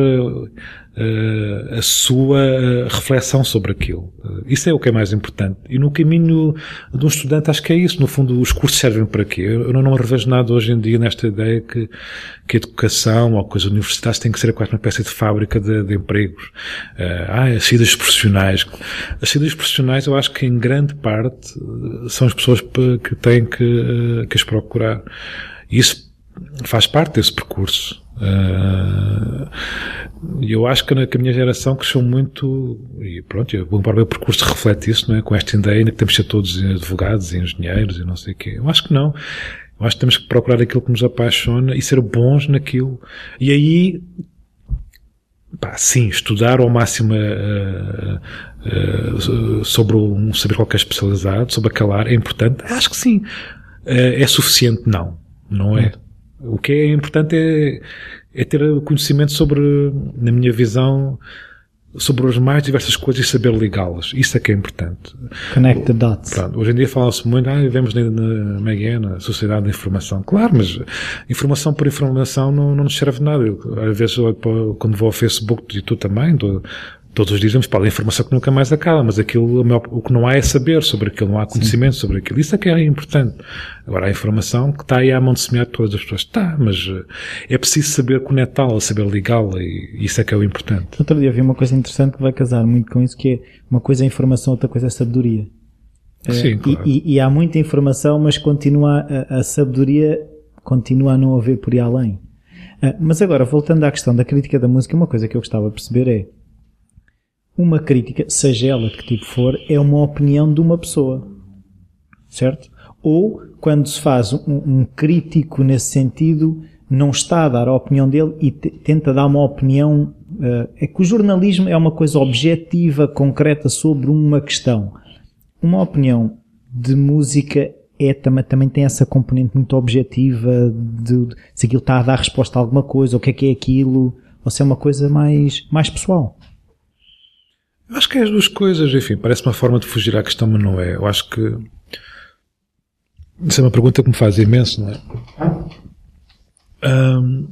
a sua eh, reflexão sobre aquilo. Uh, isso é o que é mais importante. E no caminho de um estudante acho que é isso. No fundo, os cursos servem para quê? Eu não, não revejo nada hoje em dia nesta ideia que, que a educação ou que as universidades têm que ser quase uma peça de fábrica de, de empregos. Ah, as saídas profissionais. As saídas profissionais eu acho que em grande parte são as pessoas que têm que, que as procurar. E isso faz parte desse percurso. Uh, e eu acho que, na, que a minha geração cresceu muito, e pronto, o meu percurso reflete isso, não é? Com esta ideia ainda que temos de ser todos advogados e engenheiros e não sei o quê. Eu acho que não. Eu acho que temos que procurar aquilo que nos apaixona e ser bons naquilo. E aí, pá, sim, estudar ao máximo uh, uh, sobre um saber qualquer especializado, sobre aquela área, é importante. Acho que sim. é suficiente? Não. Não é. O que é importante é, é ter conhecimento sobre, na minha visão, sobre as mais diversas coisas e saber ligá-las. Isso é que é importante. Connect the dots. Pronto, hoje em dia fala-se muito, ah, vivemos na, na, na, na sociedade da informação. Claro, mas informação por informação não, não nos serve nada. Eu, às vezes, quando vou ao Facebook, e tu também, todos os dias vamos para a informação que nunca mais acaba, mas aquilo, o que não há é saber sobre aquilo, não há conhecimento Sim. sobre aquilo. Isso é que é importante. Agora, a informação que está aí à mão de semear todas as pessoas está, mas eh, é preciso saber conectá-la, saber ligá-la e isso é que é o importante. Outro dia vi uma coisa interessante que vai casar muito com isso, que é uma coisa é informação, outra coisa é sabedoria. Sim, é, claro. e, e, há muita informação, mas continua a, a sabedoria continua a não haver por aí além. Uh, mas agora, voltando à questão da crítica da música, uma coisa que eu gostava de perceber é uma crítica, seja ela de que tipo for, é uma opinião de uma pessoa. Certo? Ou, quando se faz um, um crítico nesse sentido, não está a dar a opinião dele e tenta dar uma opinião. Uh, é que o jornalismo é uma coisa objetiva, concreta sobre uma questão. Uma opinião de música é, também, também tem essa componente muito objetiva de, de se aquilo está a dar resposta a alguma coisa, o que é que é aquilo, ou se é uma coisa mais, mais pessoal. Eu acho que é as duas coisas, enfim, parece uma forma de fugir à questão, mas não é. Eu acho que. Isso é uma pergunta que me faz imenso, não é? Um,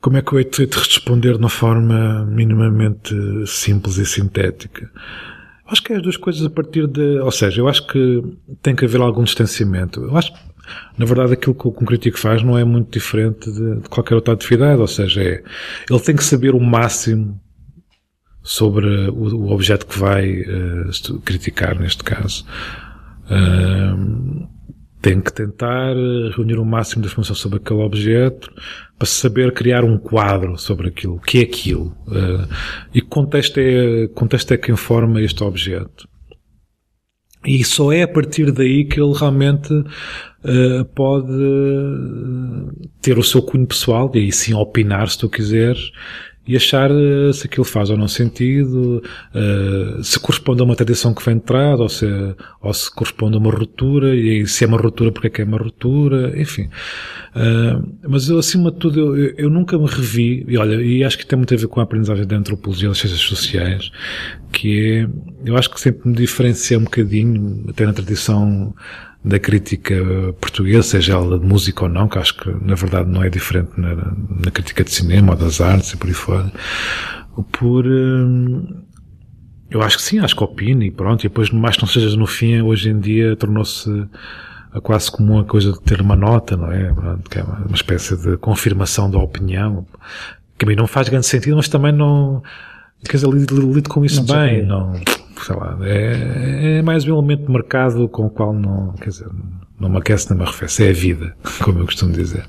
como é que eu hei de responder de uma forma minimamente simples e sintética? Acho que é as duas coisas a partir de. Ou seja, eu acho que tem que haver algum distanciamento. Eu acho na verdade, aquilo que um crítico faz não é muito diferente de, de qualquer outra atividade. Ou seja, é, ele tem que saber o máximo sobre o, o objeto que vai uh, criticar, neste caso. Uh, tem que tentar eh, reunir o máximo de informação sobre aquele objeto para saber criar um quadro sobre aquilo. O que é aquilo? Uh, e que contexto é, contexto é quem forma este objeto. E só é a partir daí que ele realmente uh, pode ter o seu cunho pessoal, e aí sim opinar, se tu quiseres, e achar uh, se aquilo faz ou não sentido, uh, se corresponde a uma tradição que vem de trás, ou se, ou se corresponde a uma ruptura, e se é uma ruptura, porque é que é uma ruptura, enfim. Uh, mas eu, acima de tudo, eu, eu, nunca me revi, e olha, e acho que tem muito a ver com a aprendizagem da antropologia das ciências sociais, que é, eu acho que sempre me diferencia um bocadinho, até na tradição da crítica portuguesa, seja ela de música ou não, que acho que na verdade não é diferente na, na crítica de cinema ou das artes e por aí fora, por, hum, eu acho que sim, acho que opina e pronto, e depois mais não seja no fim, hoje em dia tornou-se quase comum a coisa de ter uma nota, não é? Que é uma espécie de confirmação da opinião, que a mim não faz grande sentido, mas também não, quer dizer, lido, lido com isso não bem, não, sei lá, é, é mais um elemento de mercado com o qual não, quer dizer, não me aquece nem me arrefece, é a vida, como eu costumo dizer.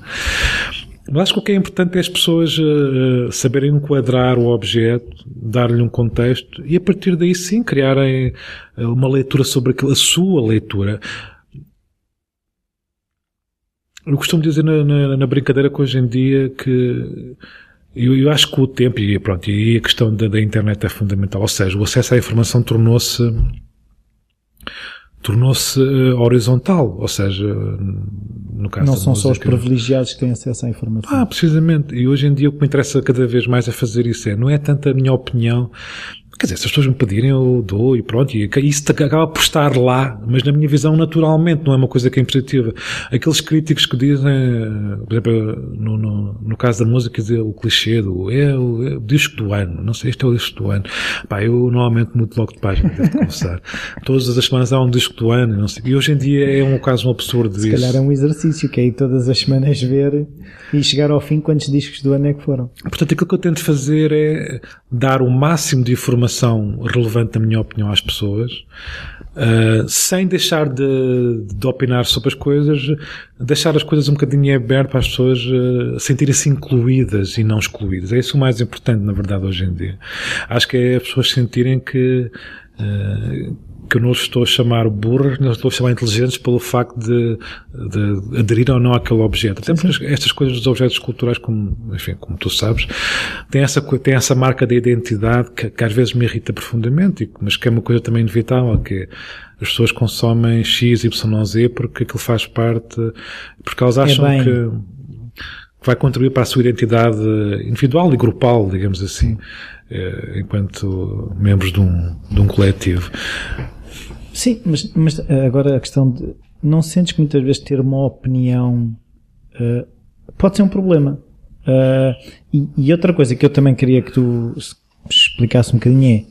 Mas acho que o que é importante é as pessoas uh, saberem enquadrar o objeto, dar-lhe um contexto e a partir daí sim criarem uma leitura sobre aquilo, a sua leitura. Eu costumo dizer na, na, na brincadeira que hoje em dia que eu, eu, acho que o tempo e pronto, e a questão da, da internet é fundamental. Ou seja, o acesso à informação tornou-se tornou-se uh, horizontal, ou seja, no caso não são música, só os privilegiados que têm acesso à informação. Ah, precisamente. E hoje em dia o que me interessa cada vez mais é fazer isso. É, não é tanto a minha opinião, Quer dizer, se as pessoas me pedirem, eu dou e pronto. E isso acaba por estar lá, mas na minha visão, naturalmente, não é uma coisa que é impositiva. Aqueles críticos que dizem, por exemplo, no, no, no caso da música, dizer o clichê do é o, é o, disco do ano, não sei, este é o disco do ano. Pá, eu normalmente mudo logo de página, devo confessar. todas as semanas há um disco do ano, não sei. E hoje em dia é um caso um absurdo Se calhar é um exercício, que é ir todas as semanas ver e chegar ao fim quantos discos do ano é que foram. Portanto, aquilo que eu tento fazer é dar o máximo de informação relevante, na minha opinião, às pessoas, uh, sem deixar de, de, opinar sobre as coisas, deixar as coisas um bocadinho abertas para as pessoas uh, sentirem-se incluídas e não excluídas. É isso o mais importante, na verdade, hoje em dia. Acho que é as pessoas sentirem que uh, que eu não os estou a chamar burros, não os estou a chamar inteligentes pelo facto de, de aderir ou não àquele objeto. Até porque estas coisas dos objetos culturais, como, enfim, como tu sabes, têm essa, têm essa marca de identidade que, que às vezes me irrita profundamente, mas que é uma coisa também inevitável, que é, as pessoas consomem X, Y, Z porque aquilo faz parte, porque elas acham é que vai contribuir para a sua identidade individual e grupal, digamos assim, eh, enquanto membros de um, de um coletivo. Sim, mas, mas eh, agora a questão de. Não sentes que muitas vezes ter uma opinião uh, pode ser um problema? Uh, e, e, outra coisa que eu também queria que tu explicasse um bocadinho é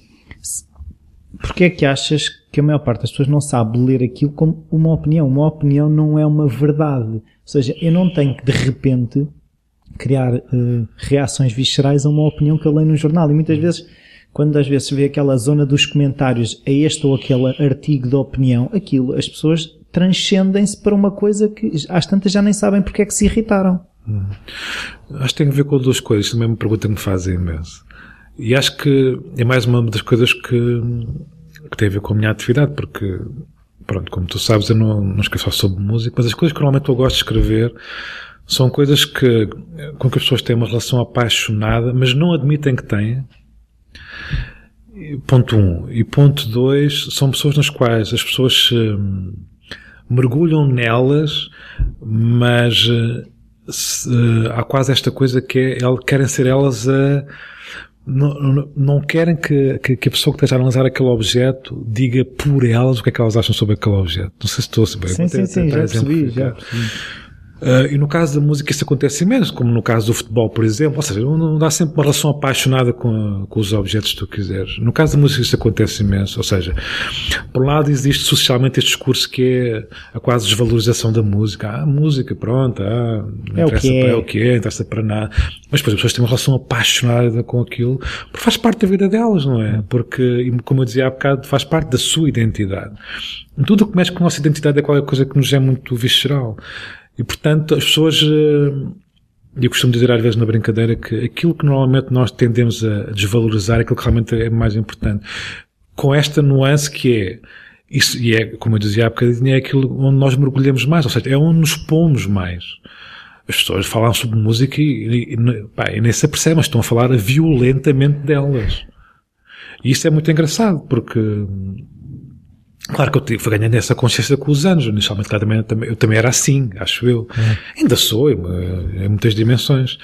porque é que achas que a maior parte das pessoas não sabe ler aquilo como uma opinião? Uma opinião não é uma verdade. Ou seja, eu não tenho que de repente criar uh, reações viscerais a uma opinião que eu leio no jornal. E muitas vezes quando às vezes vê aquela zona dos comentários a este ou aquele artigo de opinião, aquilo, as pessoas transcendem-se para uma coisa que às tantas já nem sabem porque é que se irritaram. Hum. Acho que tem a ver com duas coisas, também é uma pergunta que me fazem imenso. E acho que é mais uma das coisas que, que tem a ver com a minha atividade, porque, pronto, como tu sabes, eu não, não escrevo só sobre música, mas as coisas que normalmente eu gosto de escrever são coisas que, com que as pessoas têm uma relação apaixonada, mas não admitem que têm, Ponto 1. Um. E ponto 2 são pessoas nas quais as pessoas hum, mergulham nelas, mas uh, se, uh, há quase esta coisa que é, querem ser elas a. Não, não, não querem que, que, que, a pessoa que esteja a analisar aquele objeto diga por elas o que é que elas acham sobre aquele objeto. Não sei se estou a saber. Sim, sim, sim, já percebi, já percebi. Uh, e no caso da música isso acontece imenso, como no caso do futebol, por exemplo. Ou seja, não dá sempre uma relação apaixonada com, com os objetos que tu quiseres. No caso da música isso acontece imenso. Ou seja, por um lado existe socialmente este discurso que é a quase desvalorização da música. Ah, música, pronto, ah, não é interessa o que é. para é o que é, interessa para nada. Mas depois as pessoas têm uma relação apaixonada com aquilo, porque faz parte da vida delas, não é? Porque, como eu dizia há bocado, faz parte da sua identidade. Tudo o que mexe com a nossa identidade é qualquer coisa que nos é muito visceral. E portanto, as pessoas, eh, eu costumo dizer às vezes na brincadeira que aquilo que normalmente nós tendemos a desvalorizar é aquilo que realmente é mais importante. Com esta nuance que é, isso, e é, como eu dizia há bocadinho, é aquilo onde nós mergulhamos mais, ou seja, é onde nos pomos mais. As pessoas falam sobre música e, e, pá, e nem se apercebem, mas estão a falar violentamente delas. E isso é muito engraçado, porque Claro que eu fui ganhando essa consciência com os anos. Inicialmente, claro, também, eu também era assim, acho eu. É. Ainda sou, em, em, muitas dimensões.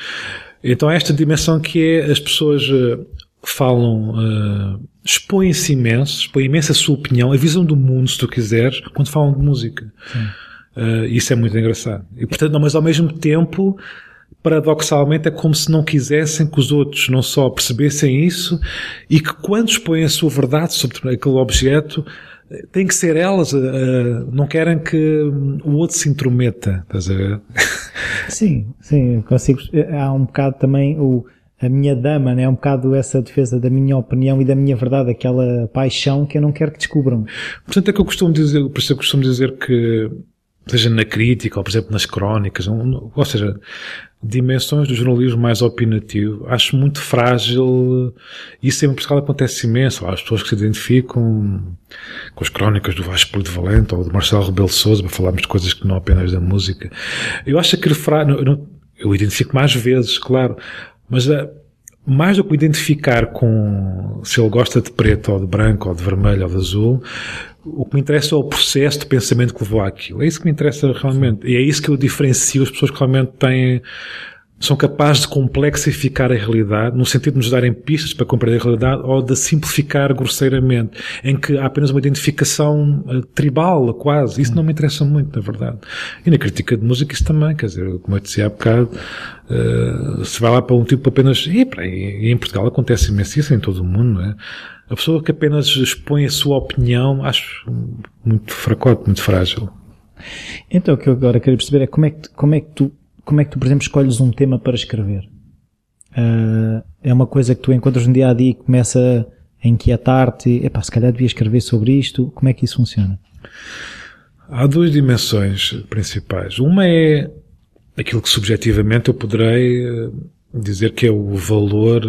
Então, esta dimensão que é as pessoas uh, falam, uh, expõem-se imenso, expõem imenso a sua opinião, a visão do mundo, se tu quiseres, quando falam de música. Uh, isso é muito engraçado. E, portanto, não, mas ao mesmo tempo, paradoxalmente é como se não quisessem que os outros não só percebessem isso e que quando expõem a sua verdade sobre aquele objeto, tem que ser elas, uh, não querem que o outro se intrometa, estás a ver? Sim, sim, consigo. Há um bocado também o, a minha dama, né? É um bocado essa defesa da minha opinião e da minha verdade, aquela paixão que eu não quero que descubram. Portanto, é que eu costumo dizer, por isso eu costumo dizer que, seja na crítica ou, por exemplo, nas crónicas, ou seja, dimensões do jornalismo mais opinativo, acho muito frágil. Isso em Portugal acontece imenso. Há as pessoas que se identificam com as crónicas do Vasco de Valente ou do Marcelo Rebelo de Sousa para falarmos de coisas que não apenas da música. Eu acho que eu, eu identifico mais vezes, claro, mas uh, mais do que identificar com se ele gosta de preto ou de branco ou de vermelho ou de azul, o que me interessa é o processo de pensamento que levou àquilo. É isso que me interessa realmente. E é isso que eu diferencio as pessoas que realmente têm são capazes de complexificar a realidade, no sentido de nos darem pistas para compreender a realidade, ou de simplificar grosseiramente, em que há apenas uma identificação uh, tribal, quase. Isso não me interessa muito, na verdade. E na crítica de música isso também, quer dizer, como eu disse há bocado, uh, se vai lá para um tipo apenas, e, e em Portugal acontece imenso isso em todo o mundo, não é? A pessoa que apenas expõe a sua opinião, acho muito fracote, muito frágil. Então, o que eu agora queria perceber é como é que, como é que tu como é que tu, por exemplo, escolhes um tema para escrever? Uh, é uma coisa que tu encontras no dia a dia e começa a inquietar-te, epá, se calhar devia escrever sobre isto, como é que isso funciona? Há duas dimensões principais. Uma é aquilo que subjetivamente eu poderei eh, dizer que é o valor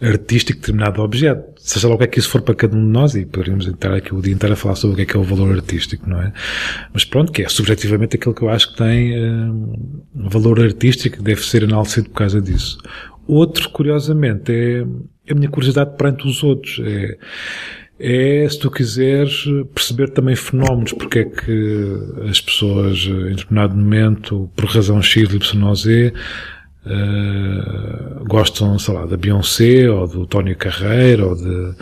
artístico de determinado objeto. Seja lá o que é que isso for para cada um de nós, e poderíamos estar aqui o dia inteiro a falar sobre o que é que é o valor artístico, não é? Mas pronto, que é subjetivamente aquilo que eu acho que tem uh, valor artístico, deve ser enaltecido por causa disso. Outro, curiosamente, é a minha curiosidade perante os outros. É, é, se tu quiseres, perceber também fenómenos, porque é que as pessoas, em determinado momento, por razão X, Y Z, Uh, gostam, sei lá, da Beyoncé ou do Tony Carreira ou de.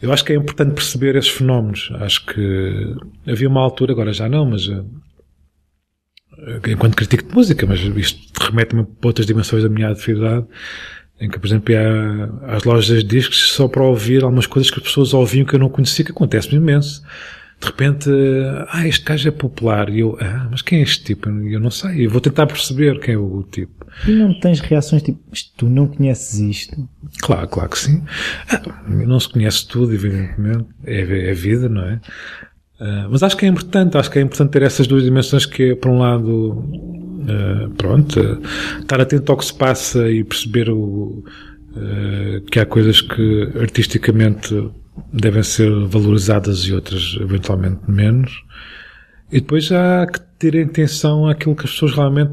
Eu acho que é importante perceber esses fenómenos. Acho que havia uma altura, agora já não, mas uh, enquanto crítico de música, mas isto remete-me para outras dimensões da minha atividade, em que, por exemplo, ia às lojas de discos só para ouvir algumas coisas que as pessoas ouviam que eu não conhecia, que acontece-me imenso de repente, ah, este gajo é popular. E eu, ah, mas quem é este tipo? Eu não sei. Eu vou tentar perceber quem é o tipo. E não tens reações tipo, tu não conheces isto? Claro, claro que sim. Ah, não se conhece tudo, evidentemente. É, é vida, não é? Uh, mas acho que é importante, acho que é importante ter essas duas dimensões que é, por um lado, uh, pronto, uh, estar atento ao que se passa e perceber o, que há coisas que artisticamente devem ser valorizadas e outras eventualmente menos. E depois há que ter atenção àquilo que as pessoas realmente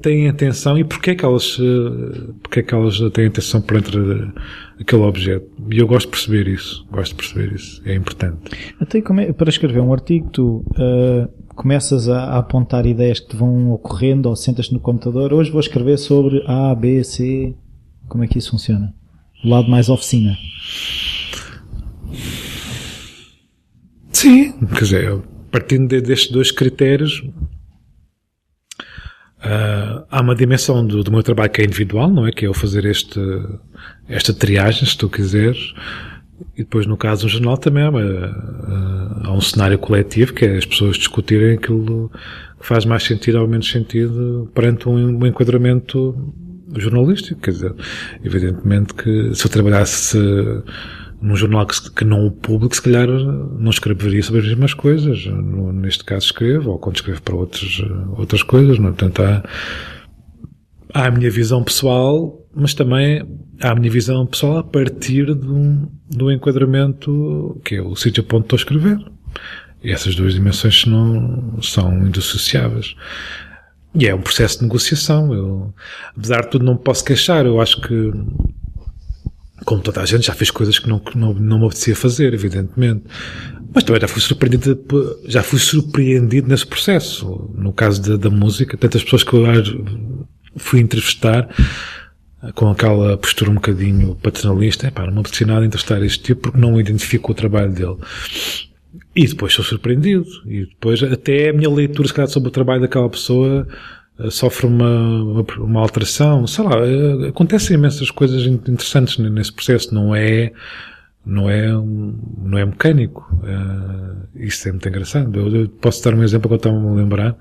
têm atenção e porque é que elas, porque é que elas têm atenção por entre aquele objeto. E eu gosto de perceber isso. Gosto de perceber isso. É importante. Até é, para escrever um artigo, tu uh, começas a, a, apontar ideias que te vão ocorrendo ou sentas no computador. Hoje vou escrever sobre A, B, C. Como é que isso funciona? O lado mais oficina. Sim, quer dizer, partindo de, destes dois critérios, uh, há uma dimensão do, do, meu trabalho que é individual, não é? Que é eu fazer este, esta triagem, se tu quiseres, e depois no caso do jornal também há, uh, há um cenário coletivo que é as pessoas discutirem aquilo que faz mais sentido ou menos sentido perante um, um enquadramento jornalístico, quer dizer, evidentemente que se eu trabalhasse num jornal que, que, não o público, se calhar não escreveria sobre as mesmas coisas. No, neste caso escrevo, ou quando escrevo para outros, outras coisas, não? É? Portanto, há, há a minha visão pessoal, mas também há a minha visão pessoal a partir de um, do enquadramento que é o sítio onde estou a escrever. E essas duas dimensões não são indissociáveis. E é um processo de negociação. Eu, apesar de tudo, não posso queixar. Eu acho que como toda a gente, já fez coisas que não, que não, não me apetecia fazer, evidentemente. Mas também já fui surpreendido, já fui surpreendido nesse processo. No caso da, da música, tantas pessoas que eu fui entrevistar, com aquela postura um bocadinho paternalista, é pá, não me apetecia nada entrevistar este tipo porque não identifico o trabalho dele. E depois sou surpreendido. E depois até a minha leitura, se calhar, sobre o trabalho daquela pessoa, sofre uma, uma, alteração, sei lá, eh, acontecem imensas coisas interessantes nesse processo, não é, não é, não é mecânico. Uh, isso é muito engraçado. Eu, eu, posso dar um exemplo que eu estava a me lembrar.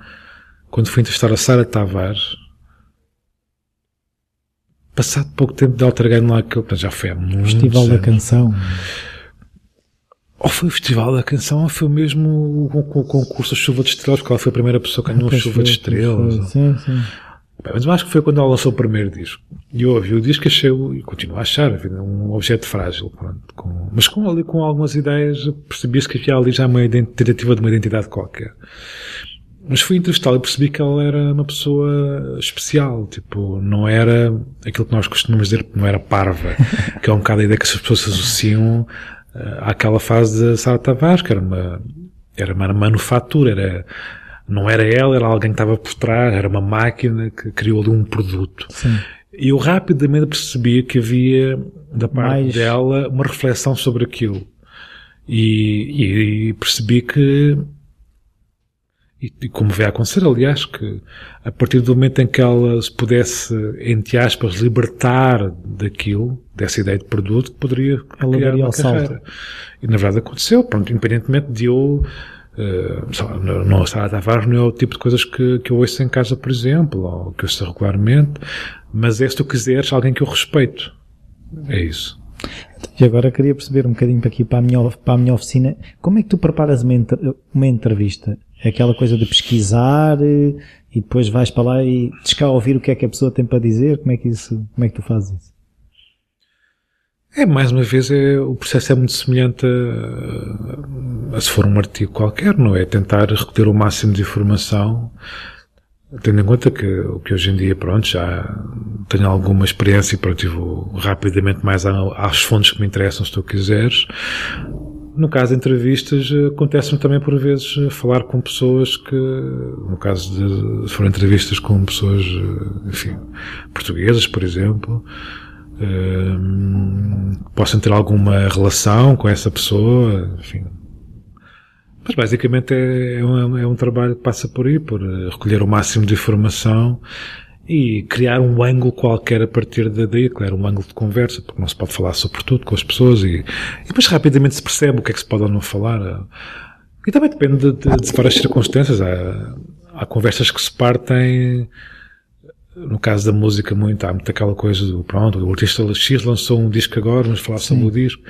Quando fui entrevistar a Sara Tavares, passado pouco tempo de altergando lá aquilo, já foi muitos Festival da. Canção. Ou foi o Festival da Canção, ou foi mesmo o, concurso Chuva de Estrelas, porque ela foi a primeira pessoa que ganhou a Chuva de Estrelas. foi. Sim, sim. Bem, mas eu acho que foi quando ela lançou o primeiro disco. E eu ouvi o disco achei, e continuo a achar, um objeto frágil. Pronto, com, mas com, ali, com algumas ideias, percebi-se que havia ali já uma tentativa de uma identidade qualquer. Mas fui entrevistá-la e percebi que ela era uma pessoa especial. Tipo, não era aquilo que nós costumamos dizer, não era parva. que é um bocado a ideia que as pessoas associam àquela fase de Sara Tavares, que era uma, era uma manufatura, era, não era ela, era alguém que estava por trás, era uma máquina que criou ali um produto. Sim. E eu rapidamente percebi que havia, da parte Mais- dela, uma reflexão sobre aquilo. E, e- e percebi que, e, e como vai acontecer, aliás, que a partir do momento em que ela se pudesse, entre aspas, libertar daquilo, dessa ideia de produto, poderia Ela criar uma salto. carreira. E na verdade aconteceu, pronto, independentemente de eu, lá, não, não, Sara Tavares não é o tipo de coisas que, que eu ouço em casa, por exemplo, ou que eu ouço regularmente, mas é se tu quiseres alguém que eu respeito. É isso. E agora queria perceber um bocadinho para aqui para a minha, para a minha oficina, como é que tu preparas uma, uma entrevista? É aquela coisa de pesquisar eh, e depois vais para lá e tens cá a ouvir o que é que a pessoa tem para dizer? Como é que isso, como é que tu fazes isso? É, mais uma vez, é, o processo é muito semelhante a, a se for um artigo qualquer, não é? Tentar recolher o máximo de informação, tendo em conta que o que hoje em dia, pronto, já tenho alguma experiência e pronto, vou rapidamente mais a- às fontes que me interessam, se tu quiseres. No caso de entrevistas, eh, acontece-me também por vezes eh, falar com pessoas que, no caso de, se forem entrevistas com pessoas, eh, enfim, portuguesas, por exemplo, possam ter alguma relação com essa pessoa, enfim. Mas basicamente é, é, um, é um trabalho que passa por aí, por recolher o máximo de informação e criar um ângulo qualquer a partir da- daí, claro, um ângulo de conversa, porque não se pode falar sobre tudo com as pessoas e, e depois rapidamente se percebe o que é que se pode ou não falar. E também depende de, de, várias circunstâncias. Há, há conversas que se partem no caso da música, muito, há muito aquela coisa do, pronto, o artista X lançou um disco agora, vamos falar sobre o disco.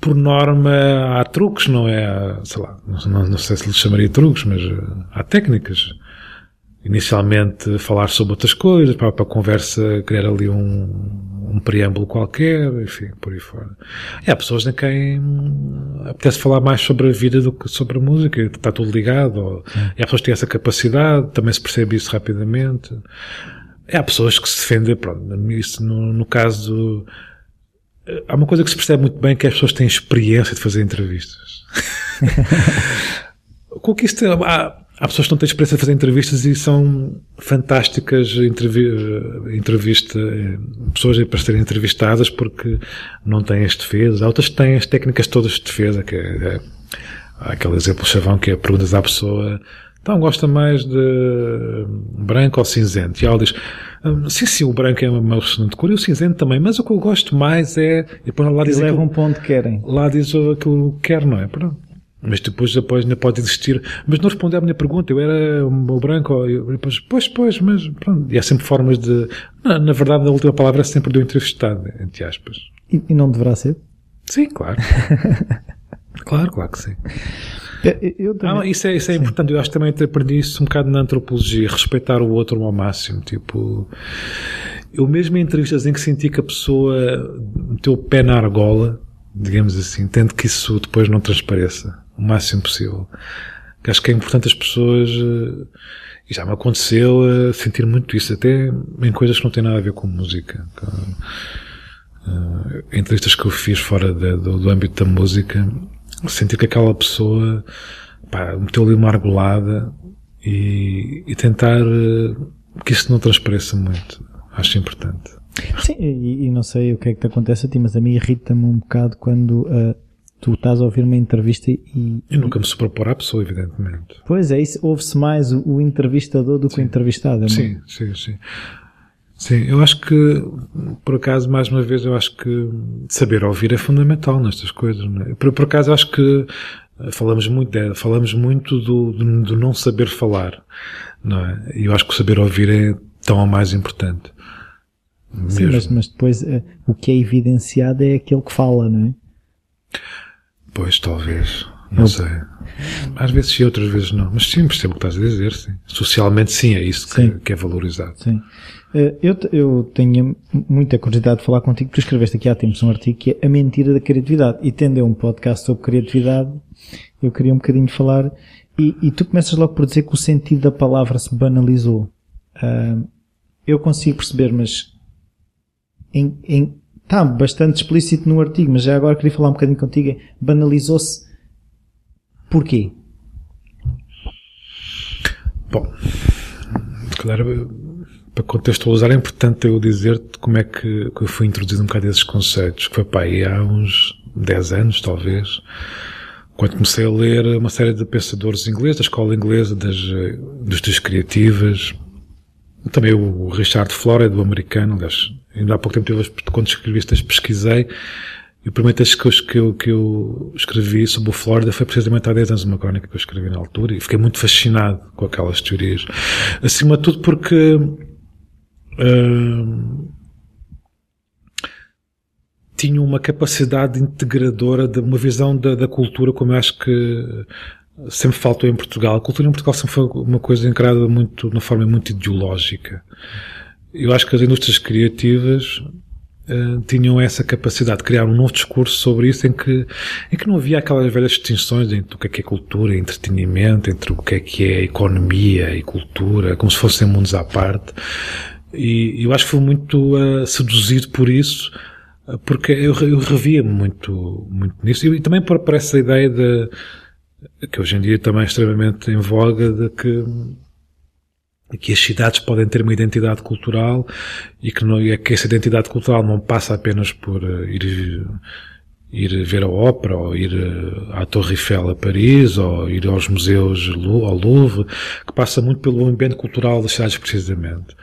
Por norma, há truques, não é? Sei lá, não, não- sei se lhe chamaria truques, mas há técnicas. Inicialmente, falar sobre outras coisas, para, para a conversa criar ali um, um preâmbulo qualquer, enfim, por aí fora. E há pessoas em quem apetece falar mais sobre a vida do que sobre a música, está tudo ligado. Ou, e há pessoas que têm essa capacidade, também se percebe isso rapidamente. E há pessoas que se defendem, pronto, isso no, no caso. eh, Há uma coisa que se percebe muito bem que é as pessoas têm experiência de fazer entrevistas. Com que isto, há, há pessoas que não têm experiência de fazer entrevistas e são fantásticas entrevi eh, entrevista, eh, pessoas para serem entrevistadas porque não têm as defesas. Há outras que têm as técnicas todas de defesa, que é, é aquele exemplo chavão que é perguntas à pessoa então gosta mais de branco ou cinzento? E ela diz, "Hum, sim, sim, o branco é uma excelente cor e o cinzento também, mas o que eu gosto mais é... E depois lá diz, levam aquilo, para onde querem. lá diz aquilo que quer, não é? Pronto. Mas depois, depois ainda pode existir. Mas não respondeu à minha pergunta. Eu era o branco. eu- Depois, pois, pois, mas pronto. E há sempre formas de. Na, na verdade, a última palavra é sempre do entrevistado, entre aspas. E, e não deverá ser? Sim, claro. claro, claro que sim. Eu, eu também. Ah, isso é, isso é importante. Eu acho que também aprendi isso um bocado na antropologia. Respeitar o outro ao máximo. Tipo, eu mesmo em entrevistas em que senti que a pessoa meteu o pé na argola, digamos assim, tento que isso depois não transpareça o máximo possível. Que acho que é importante as pessoas, eh, e já me aconteceu, eh, sentir muito isso, até em coisas que não têm nada a ver com música. Uh, entrevistas que eu fiz fora de- do, do âmbito da música, sentir que aquela pessoa pá, meteu ali uma argolada e, e tentar que isso não transpareça muito. Acho importante. Sim, e, e não sei o que é que te acontece a ti, mas a mim irrita-me um bocado quando ah, tu estás a ouvir uma entrevista e. E nunca me sobrepor à pessoa, evidentemente. Pois é, isso ouve-se mais o, o entrevistador do que o entrevistado. é Sim, sim, sim. Sim, eu acho que, por acaso, mais uma vez, eu acho que saber ouvir é fundamental nestas coisas. Não é? por, por acaso, acho que eh, falamos muito, falamos muito do, do, do não saber falar, não é? E eu acho que o saber ouvir é tão ou mais importante. Sim, mas, mas, depois uh, o que é evidenciado é aquele que fala, não é? Pois, talvez. Não Eu... sei. Às vezes sim, outras vezes não. Mas sim, percebo o que estás a dizer, sim. Socialmente sim, é isso que, que é valorizado. Sim. Uh, eu, eu tenho muita curiosidade de falar contigo. Tu escreveste aqui há tempos um artigo que é A Mentira da Criatividade. E tendo um podcast sobre criatividade, eu queria um bocadinho falar. E, e tu começas logo por dizer que o sentido da palavra se banalizou. Uh, eu consigo perceber, mas em, em, está bastante explícito no artigo, mas já agora queria falar um bocadinho contigo. Banalizou-se porquê? Bom, claro, para contextualizar é importante eu dizer-te como é que, que eu fui introduzido um bocado esses conceitos, que foi pá, há uns 10 anos, talvez, quando comecei a ler uma série de pensadores ingleses, da escola inglesa, das indústrias criativas, também o Richard Flora, do americano, aliás, ainda há pouco tempo, quando escrevi estas, pesquisei, e o primeiro texto que eu, que, eu, que eu escrevi sobre o Flórida foi precisamente há 10 anos, uma crónica que eu escrevi na altura, e fiquei muito fascinado com aquelas teorias. Acima de tudo porque, uh, tinha uma capacidade integradora de uma visão da, da cultura como eu acho que sempre faltou em Portugal. A cultura em Portugal sempre foi uma coisa encarada muito, de uma forma muito ideológica. Eu acho que as indústrias criativas uh, tinham essa capacidade de criar um novo discurso sobre isso em que, em que não havia aquelas velhas distinções entre o que é que é cultura entretenimento, entre o que é que é economia e cultura, como se fossem mundos à parte. E eu acho que fui muito uh, seduzido por isso, uh, porque eu, eu revia-me muito, muito nisso. E, e também por, por essa ideia de, que hoje em dia também é extremamente em voga de que que as cidades podem ter uma identidade cultural e que, não, é que essa identidade cultural não passa apenas por uh, ir, ir ver a ópera ou ir uh, à Torre Eiffel a Paris ou ir aos museus ao Louvre, que passa muito pelo ambiente cultural das cidades precisamente.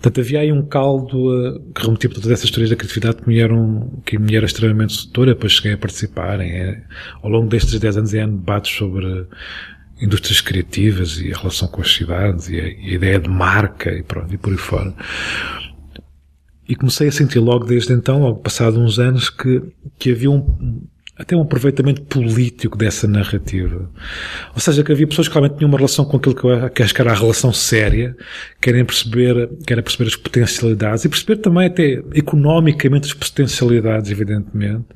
Portanto, havia aí um caldo uh, que remetia para todas essas histórias da criatividade que me, eram, que me era extremamente sedutora, depois cheguei a participar em, é, ao longo destes 10 anos em debates sobre indústrias criativas e a relação com as cidades e a, e a ideia de marca e pronto, e por aí fora. E comecei a sentir logo desde então, logo passado uns anos, que, que havia um, até um aproveitamento político dessa narrativa. Ou seja, que havia pessoas que realmente tinham uma relação com aquilo que eu acho que era a relação séria, querem perceber, querem perceber as potencialidades e perceber também até economicamente as potencialidades, evidentemente,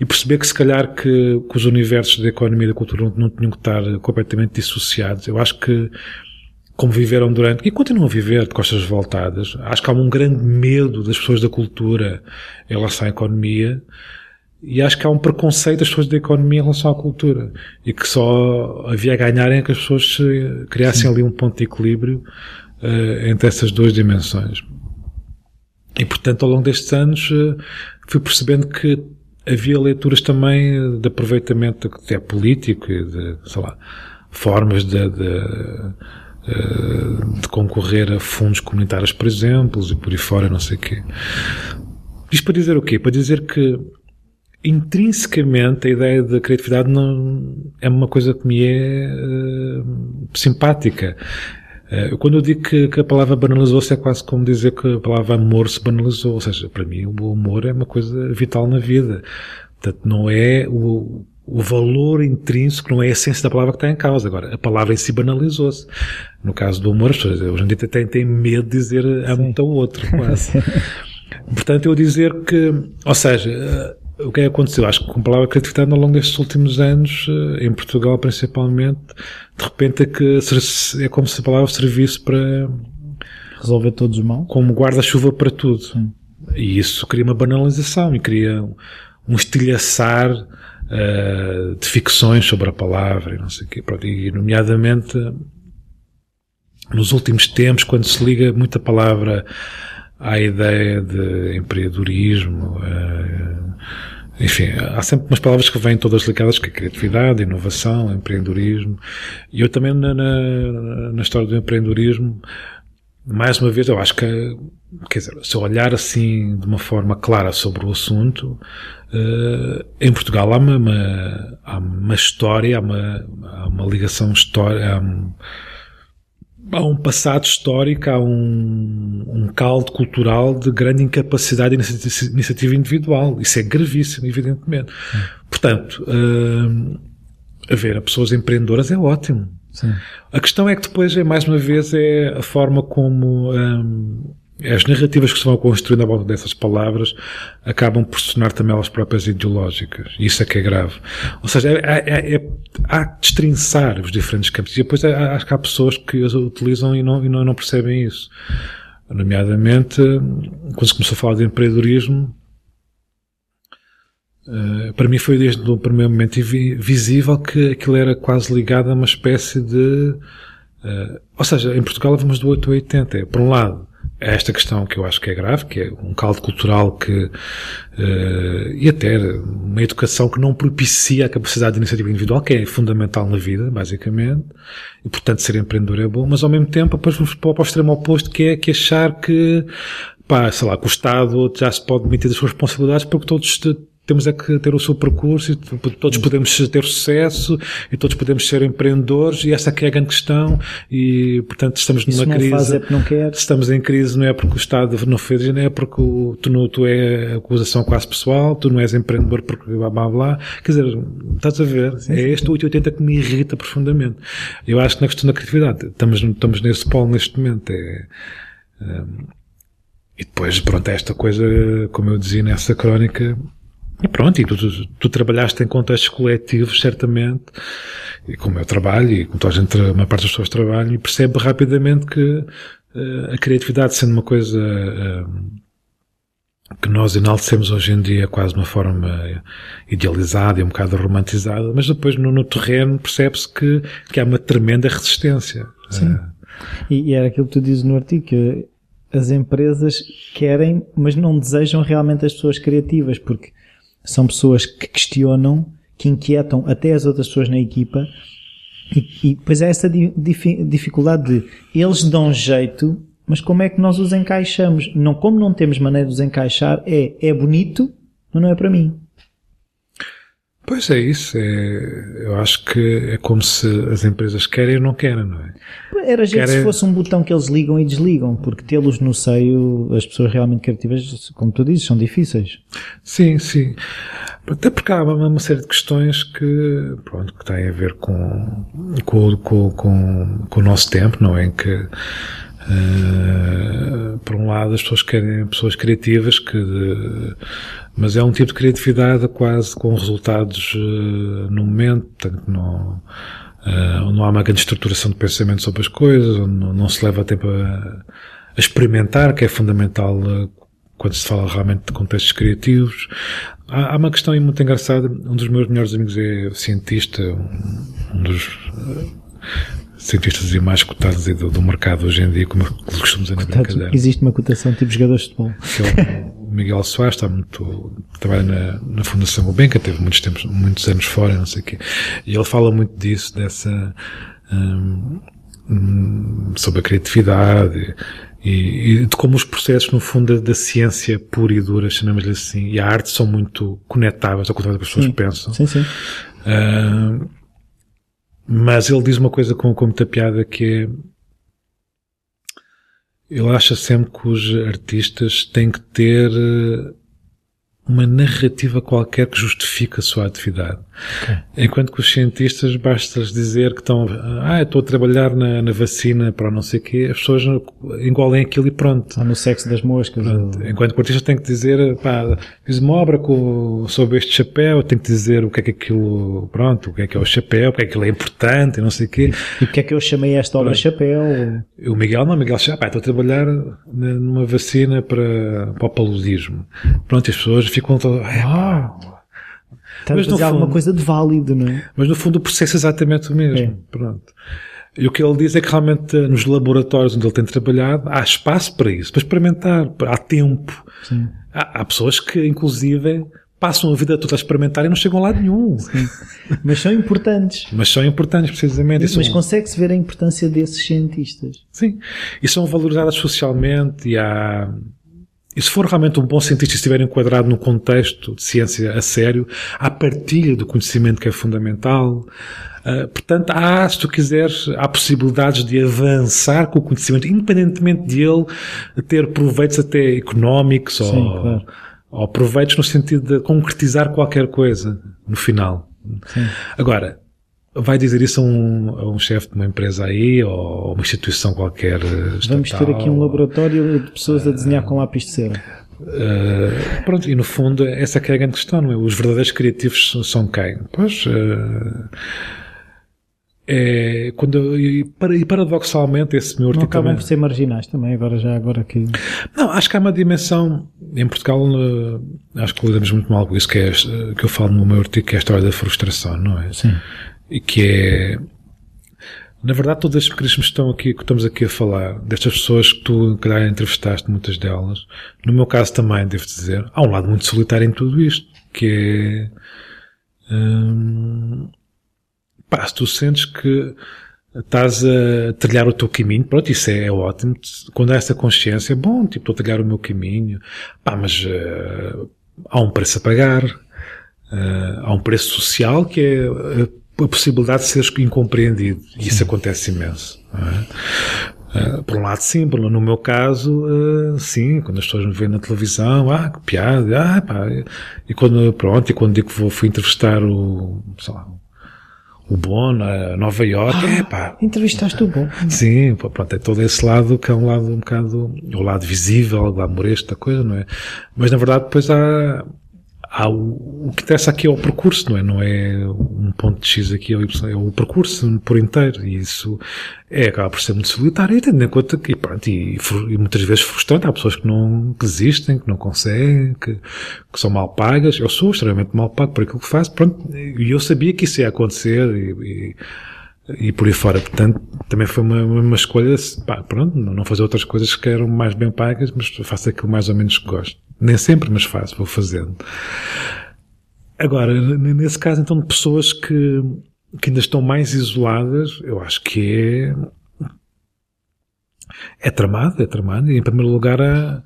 e perceber que se calhar que, que os universos da economia e da cultura não, não tinham que estar completamente dissociados. Eu acho que como viveram durante, e continuam a viver de costas voltadas, acho que há um grande medo das pessoas da cultura em relação à economia, e acho que há um preconceito das pessoas da economia em relação à cultura. E que só havia a ganharem que as pessoas criassem Sim. ali um ponto de equilíbrio uh, entre essas duas dimensões. E portanto, ao longo destes anos, uh, fui percebendo que havia leituras também de aproveitamento até político e de, sei lá, formas de, de, eh, de concorrer a fundos comunitários, por exemplo, e por aí fora, não sei o quê. Isto para dizer o quê? Para dizer que intrinsecamente a ideia da criatividade não é uma coisa que me é uh, simpática. Uh, quando eu digo que, que a palavra banalizou-se é quase como dizer que a palavra amor se banalizou. Ou seja, para mim o amor é uma coisa vital na vida. Portanto, não é o, o valor intrínseco, não é a essência da palavra que está em causa. Agora, a palavra em si banalizou-se. No caso do amor, as pessoas hoje em dia têm, têm medo de dizer amo-te ao outro, quase. Portanto, eu dizer que, ou seja, o que é que aconteceu? Acho que com a palavra criatividade ao longo destes últimos anos, eh, em Portugal principalmente, de repente é que é como se a palavra servisse para resolver todos os mal. Como guarda-chuva para tudo. Sim. E isso cria uma banalização e cria um estilhaçar uh, de ficções sobre a palavra e não sei o quê. Pronto, e nomeadamente nos últimos tempos, quando se liga muita palavra à ideia de empreendedorismo, uh, enfim, há sempre umas palavras que vêm todas ligadas, que é criatividade, inovação, empreendedorismo. E eu também na, na, na história do empreendedorismo, mais uma vez, eu acho que, quer dizer, se eu olhar assim de uma forma clara sobre o assunto, uh, em Portugal há uma, uma, há uma história, há uma, há uma ligação história, há um passado histórico, há um, um caldo cultural de grande incapacidade de iniciativa individual. Isso é gravíssimo, evidentemente. Hum. Portanto, a ver, a pessoas empreendedoras é ótimo. Sim. A questão é que depois, é, mais uma vez, é a forma como um, as narrativas que se vão construindo à volta dessas palavras acabam por se tornar também elas próprias ideológicas. Isso é que é grave. Ou seja, é, é, é, há que destrinçar os diferentes campos. E depois acho que há pessoas que as utilizam e não, e não, não percebem isso. Nomeadamente, quando se começou a falar de empreendedorismo, Uh, para mim foi desde o primeiro momento visível que aquilo era quase ligado a uma espécie de. Uh, ou seja, em Portugal vamos do 8 ao 80. É, por um lado, é esta questão que eu acho que é grave, que é um caldo cultural que. Uh, e até uma educação que não propicia a capacidade de iniciativa individual, que é fundamental na vida, basicamente. E, portanto, ser empreendedor é bom, mas ao mesmo tempo, depois vamos para o extremo oposto, que é que achar que. Pá, sei lá, que o Estado já se pode demitir das suas responsabilidades porque todos temos é que ter o seu percurso e todos podemos ter sucesso e todos podemos ser empreendedores e essa é, é a grande questão. E portanto estamos numa não crise. faz é não quer. estamos em crise não é porque o Estado não fez não é porque o, tu, não, tu é acusação quase pessoal tu não és empreendedor porque blá blá blá. Quer dizer estás a ver? Sim, é este 880 que me irrita profundamente. Eu acho que na questão da criatividade estamos, estamos nesse polo neste momento é, é e depois, pronto, esta coisa, como eu dizia nessa crónica, e pronto, e tu, tu, tu, trabalhaste em contextos coletivos, certamente, e como eu trabalho, e como toda a gente, uma parte das pessoas trabalham, e percebe rapidamente que uh, a criatividade sendo uma coisa uh, que nós enaltecemos hoje em dia quase de uma forma idealizada e um bocado romantizada, mas depois no, no terreno percebe-se que, que há uma tremenda resistência. Sim. Uh, e, e era aquilo que tu dizes no artigo, que as empresas querem, mas não desejam realmente as pessoas criativas, porque são pessoas que questionam, que inquietam até as outras pessoas na equipa e, e depois há essa dificuldade de eles dão jeito, mas como é que nós os encaixamos? Não, como não temos maneira de os encaixar, é, é bonito, mas não é para mim. Pois é isso. É, eu acho que é como se as empresas querem ou não querem, não é? Era jeito querem... se fosse um botão que eles ligam e desligam, porque tê-los no seio, as pessoas realmente criativas, como tu dizes, são difíceis. Sim, sim. Até porque há uma, uma série de questões que, pronto, que têm a ver com, com, com, com, com o nosso tempo, não é? Em que, uh, por um lado, as pessoas querem pessoas criativas que, mas é um tipo de criatividade quase com resultados uh, no momento, portanto, não, uh, não há uma grande estruturação de pensamento sobre as coisas, não, não se leva tempo a, a, experimentar, que é fundamental quando se fala realmente de contextos criativos. Há, há, uma questão muito engraçada, um dos meus melhores amigos é cientista, um dos cientistas e mais cotados do, do mercado hoje em dia, como costumamos dizer na brincadeira. Existe uma cotação tipo jogadores de futebol. É o Miguel Soares, está muito, trabalha na, na Fundação Gulbenkian, teve muitos tempos, muitos anos fora, não sei o quê. E ele fala muito disso, dessa, um, hum, sobre a criatividade e, e, de como os processos, no fundo, da, da ciência pura e dura, chamamos-lhe assim, e a arte são muito conectáveis ao contrário do que as pessoas sim. pensam. Sim, sim. Uh, mas ele diz uma coisa com, com muita piada que é ele acha sempre que os artistas têm que ter eh, uma narrativa qualquer que justifique a sua atividade. Okay. Enquanto que os cientistas basta dizer que estão, ah, estou a trabalhar na, na vacina para não sei o quê, as pessoas engolem aquilo e pronto. Ou no sexo das moscas. Ou... Enquanto que o artista tem que dizer, pá, fiz uma obra com, sobre este chapéu, tem que dizer o que é que aquilo, pronto, o que é que é o chapéu, porque é que aquilo é importante e não sei o quê. E porque é que eu chamei esta obra pronto. chapéu? O Miguel não, o Miguel pá, estou a trabalhar numa vacina para, para o paludismo. Pronto, as pessoas ficam todas, ah, Está mas a fazer alguma coisa de válido, não é? Mas no fundo o processo é exatamente o mesmo. É. Pronto. E o que ele diz é que realmente nos laboratórios onde ele tem trabalhado há espaço para isso, para experimentar, há tempo. Há, há, pessoas que, inclusive, passam a vida toda a experimentar e não chegam a lado nenhum. Sim. Mas são importantes. Mas são importantes, precisamente. Mas, mas consegue-se ver a importância desses cientistas. Sim. E são valorizadas socialmente e há e se for realmente um bom cientista e estiver enquadrado num contexto de ciência a sério, há partilha do conhecimento que é fundamental. Uh, portanto, há, se tu quiseres, há possibilidades de avançar com o conhecimento, independentemente de ele ter proveitos até económicos Sim, ou, claro. ou proveitos no sentido de concretizar qualquer coisa no final. Sim. Agora, vai dizer isso a um, a um chefe de uma empresa aí ou uma instituição qualquer eh, Vamos ter estatal? aqui um laboratório de pessoas a desenhar com lápis de cera. Uh, pronto, e no fundo, essa é que é a grande questão, não é? Os verdadeiros criativos são quem? Pois, uh, é, quando, e, e paradoxalmente, esse meu Não artigo acabam também- por ser marginais também, agora já agora que. Não, acho que há uma dimensão, em Portugal, uh, acho que lidamos muito mal com isso, que é, que eu falo no meu artigo, que é a história da frustração, não é? Sim. E que é, na verdade, todos estes mecanismos que estão aqui, que estamos aqui a falar, destas pessoas que tu, calhar, entrevistaste, muitas delas, no meu caso também, devo dizer, há um lado muito solitário em tudo isto, que é, hum, pá, se tu sentes que estás a trilhar o teu caminho, pronto, isso é, ótimo. Quando há essa consciência, bom, tipo, estou a trilhar o meu caminho, pá, mas eh, há um preço a pagar, eh, há um preço social que é eh, a possibilidade de seres incompreendido. E isso acontece imenso. é? Eh, por um lado, sim, no meu caso, eh, sim, quando as pessoas me veem na televisão, ah, que piada, ah, pá, e quando, pronto, e quando digo que vou, fui entrevistar o, sei lá, o Bono a Nova York, é pá, Entrevistaste o bom. Sim, pronto, é todo esse lado que é um lado um bocado, o lado visível, o lado moresto da coisa, não é? Mas na verdade depois há, há o, o que interessa aqui é o percurso, não é? Não é um ponto de X aqui ou Y, é o percurso por inteiro. E isso é, acaba por ser muito solitário e tendo em conta que, pronto, e, e muitas vezes frustrante, há pessoas que não, que desistem, que não conseguem, que, que são mal pagas, eu sou extremamente mal pago por aquilo que faço, pronto, e eu sabia que isso ia acontecer e, e e por aí fora. Portanto, também foi uma, uma escolha, pá, pronto, não fazer outras coisas que eram mais bem pagas, mas faço aquilo mais ou menos que gosto. Nem sempre, mas faço, vou fazendo. Agora, nesse caso, então, de pessoas que, que ainda estão mais isoladas, eu acho que é, é tramado, é tramado. E, em primeiro lugar, a,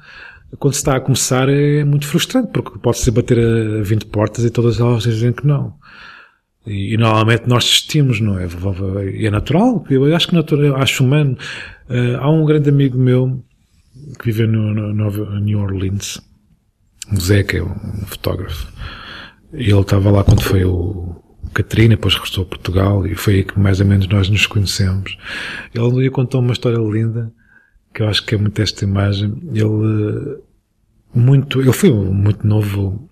quando se está a começar é muito frustrante, porque pode-se bater a 20 portas e todas elas dizem que não. E, normalmente nós desistimos, não é? E é natural. Eu acho que natural, acho humano. Eh, há um grande amigo meu que vive no, no, no New Orleans, o é um fotógrafo. E ele estava lá quando foi o Catarina, depois regressou a Portugal e foi aí que mais ou menos nós nos conhecemos. Ele dia contou uma história linda, que eu acho que é muito esta imagem. Ele, eh, muito, ele foi muito novo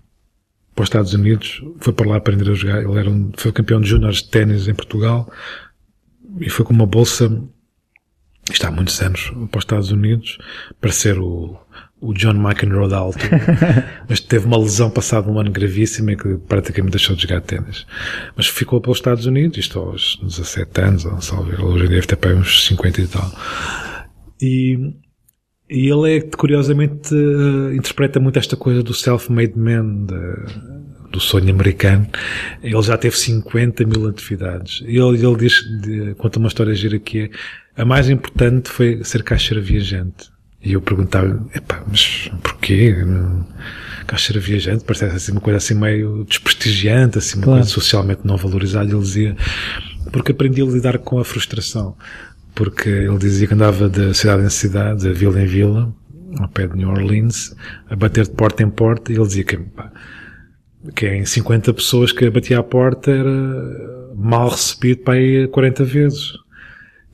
para os Estados Unidos, foi para lá aprender a jogar. Ele era um, foi campeão de júniores de ténis em Portugal e foi com uma bolsa, está há muitos anos, para os Estados Unidos, para ser o, o John McEnroe da altura. Mas teve uma lesão passado um ano gravíssima e que praticamente deixou de jogar ténis. Mas ficou pelos Estados Unidos, isto aos 17 anos, ou salvo erro, hoje em dia deve ter para uns 50 e tal. E, e ele é, curiosamente, eh, interpreta muito esta coisa do self-made man, de- do sonho americano. Ele já teve 50 mil atividades. E ele, ele diz, de- conta uma história gira que é, a mais importante foi ser caixeira viajante. E eu perguntava, epá, mas porquê? Caixeira viajante parece assim uma coisa assim meio desprestigiante, assim uma Claro. coisa socialmente não valorizada. Ele dizia, porque aprendi a lidar com a frustração. Porque ele dizia que andava de cidade em cidade, de vila em vila, ao pé de New Orleans, a bater de porta em porta, e ele dizia que, que em 50 pessoas que batia à porta era mal recebido para aí 40 vezes.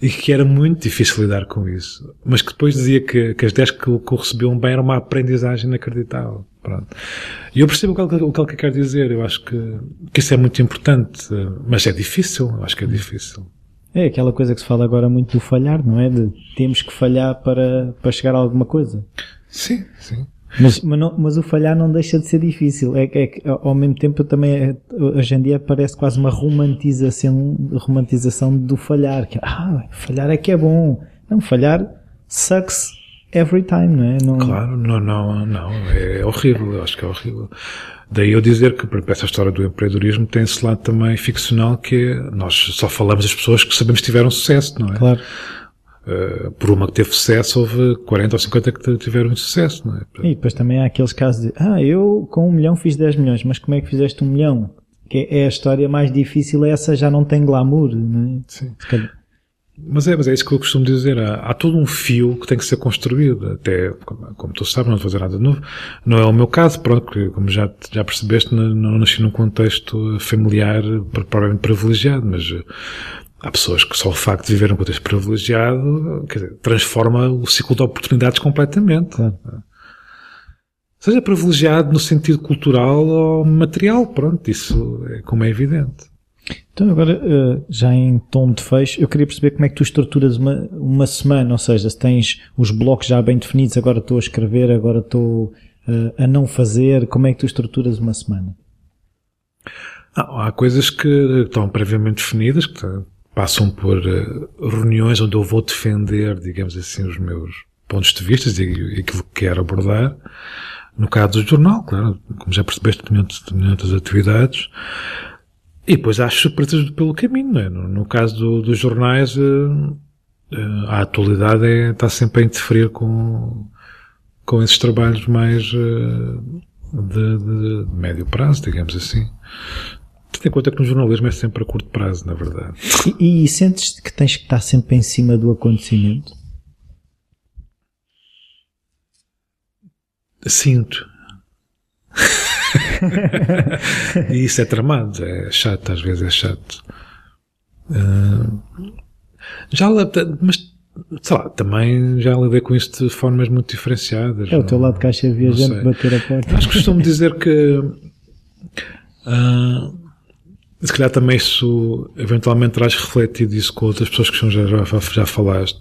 E que era muito difícil lidar com isso. Mas que depois dizia que, que as 10 que, que o recebiam bem era uma aprendizagem inacreditável. Pronto. E eu percebo o que, o que ele quer dizer. Eu acho que, que isso é muito importante. Mas é difícil. Eu acho que é difícil. É aquela coisa que se fala agora muito do falhar, não é? De temos que falhar para, para chegar a alguma coisa. Sim, sim. Mas, mas, não- mas o falhar não deixa de ser difícil. É, é que ao mesmo tempo também é- hoje em dia parece quase uma romantização, romantização do falhar. Que, ah, falhar é que é bom. Não, falhar sucks every time, não é? Não, Claro, não, não, não. É horrível. Eu acho que é horrível. Daí eu dizer que, exemplo, essa história do empreendedorismo tem esse lado também ficcional que é, nós só falamos das pessoas que sabemos que tiveram sucesso, não é? Claro. Uh, por uma que teve sucesso, houve 40 ou 50 que tiveram sucesso, não é? E depois também há aqueles casos de, ah, eu com um milhão fiz 10 milhões, mas como é que fizeste um milhão? Que é a história mais difícil, essa já não tem glamour, não é? Sim. Mas é, mas é isso que eu costumo dizer. Há, há, todo um fio que tem que ser construído. Até, como, como tu sabes, não vou fazer nada de novo. Não é o meu caso, pronto, porque como já, já percebeste, não, não nasci num contexto familiar provavelmente privilegiado, mas há pessoas que só o facto de viver um contexto privilegiado, quer dizer, transforma o ciclo de oportunidades completamente. Seja privilegiado no sentido cultural ou material, pronto, isso é como é evidente. Então agora, eh, já em tom de fecho, eu queria perceber como é que tu estruturas uma, uma semana, ou seja, se tens os blocos já bem definidos, agora estou a escrever, agora estou eh, a não fazer, como é que tu estruturas uma semana? há coisas que estão previamente definidas, que passam por uh, reuniões onde eu vou defender, digamos assim, os meus pontos de vista e aquilo que quero abordar. No caso do jornal, claro, como já percebeste, tenho outras atividades. E depois há surpresas pelo caminho, não é? No, caso do, dos jornais, uh, uh, a atualidade é, está sempre a interferir com, com esses trabalhos mais de, de, de médio prazo, digamos assim. Tendo em conta que no jornalismo é sempre a curto prazo, na verdade. E, e sentes que tens que estar sempre em cima do acontecimento? Sinto. e isso é tramado, é chato, às vezes é chato. Uh, já mas sei lá, também já lidei com isso de formas muito diferenciadas. É o teu lado caixa viajante bater a porta. Acho que costumo dizer que uh, se calhar também isso eventualmente terás refletido isso com outras pessoas que já, já, já falaste.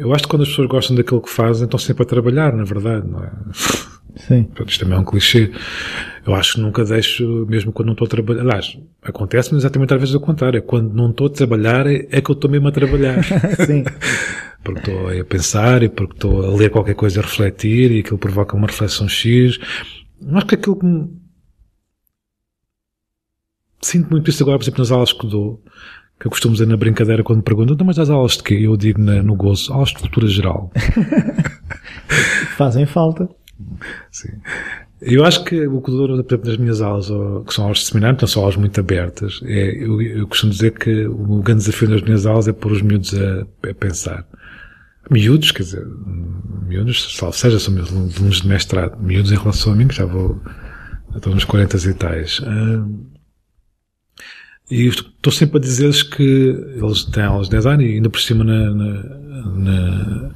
Eu acho que quando as pessoas gostam daquilo que fazem, estão sempre a trabalhar, na verdade, não é? Sim. Isto também é um clichê. Eu acho que nunca deixo, mesmo quando não estou a trabalhar. Aliás, acontece-me exatamente às vezes ao contrário. É quando não estou a trabalhar, é que eu estou mesmo a trabalhar. Sim. porque estou a pensar e porque estou a ler qualquer coisa a refletir e aquilo provoca uma reflexão X. Acho que aquilo que me sinto muito isso agora, por exemplo, nas aulas que dou, que eu costumo dizer na brincadeira quando me perguntam, então, mas as aulas de quê? Eu digo na, no gozo, aulas de cultura geral. Fazem falta. Sim. Eu acho que o que dou, por exemplo, nas minhas aulas, que são aulas de seminário, então são aulas muito abertas, é, eu, eu costumo dizer que o grande desafio nas minhas aulas é pôr os miúdos a, a pensar. Miúdos, quer dizer, miúdos, seja, são alunos de mestrado, miúdos em relação a mim, que já vou, estou nos 40 e tais. Uh, e estou sempre a dizer-lhes que eles têm aulas de design e ainda por cima na, na, na,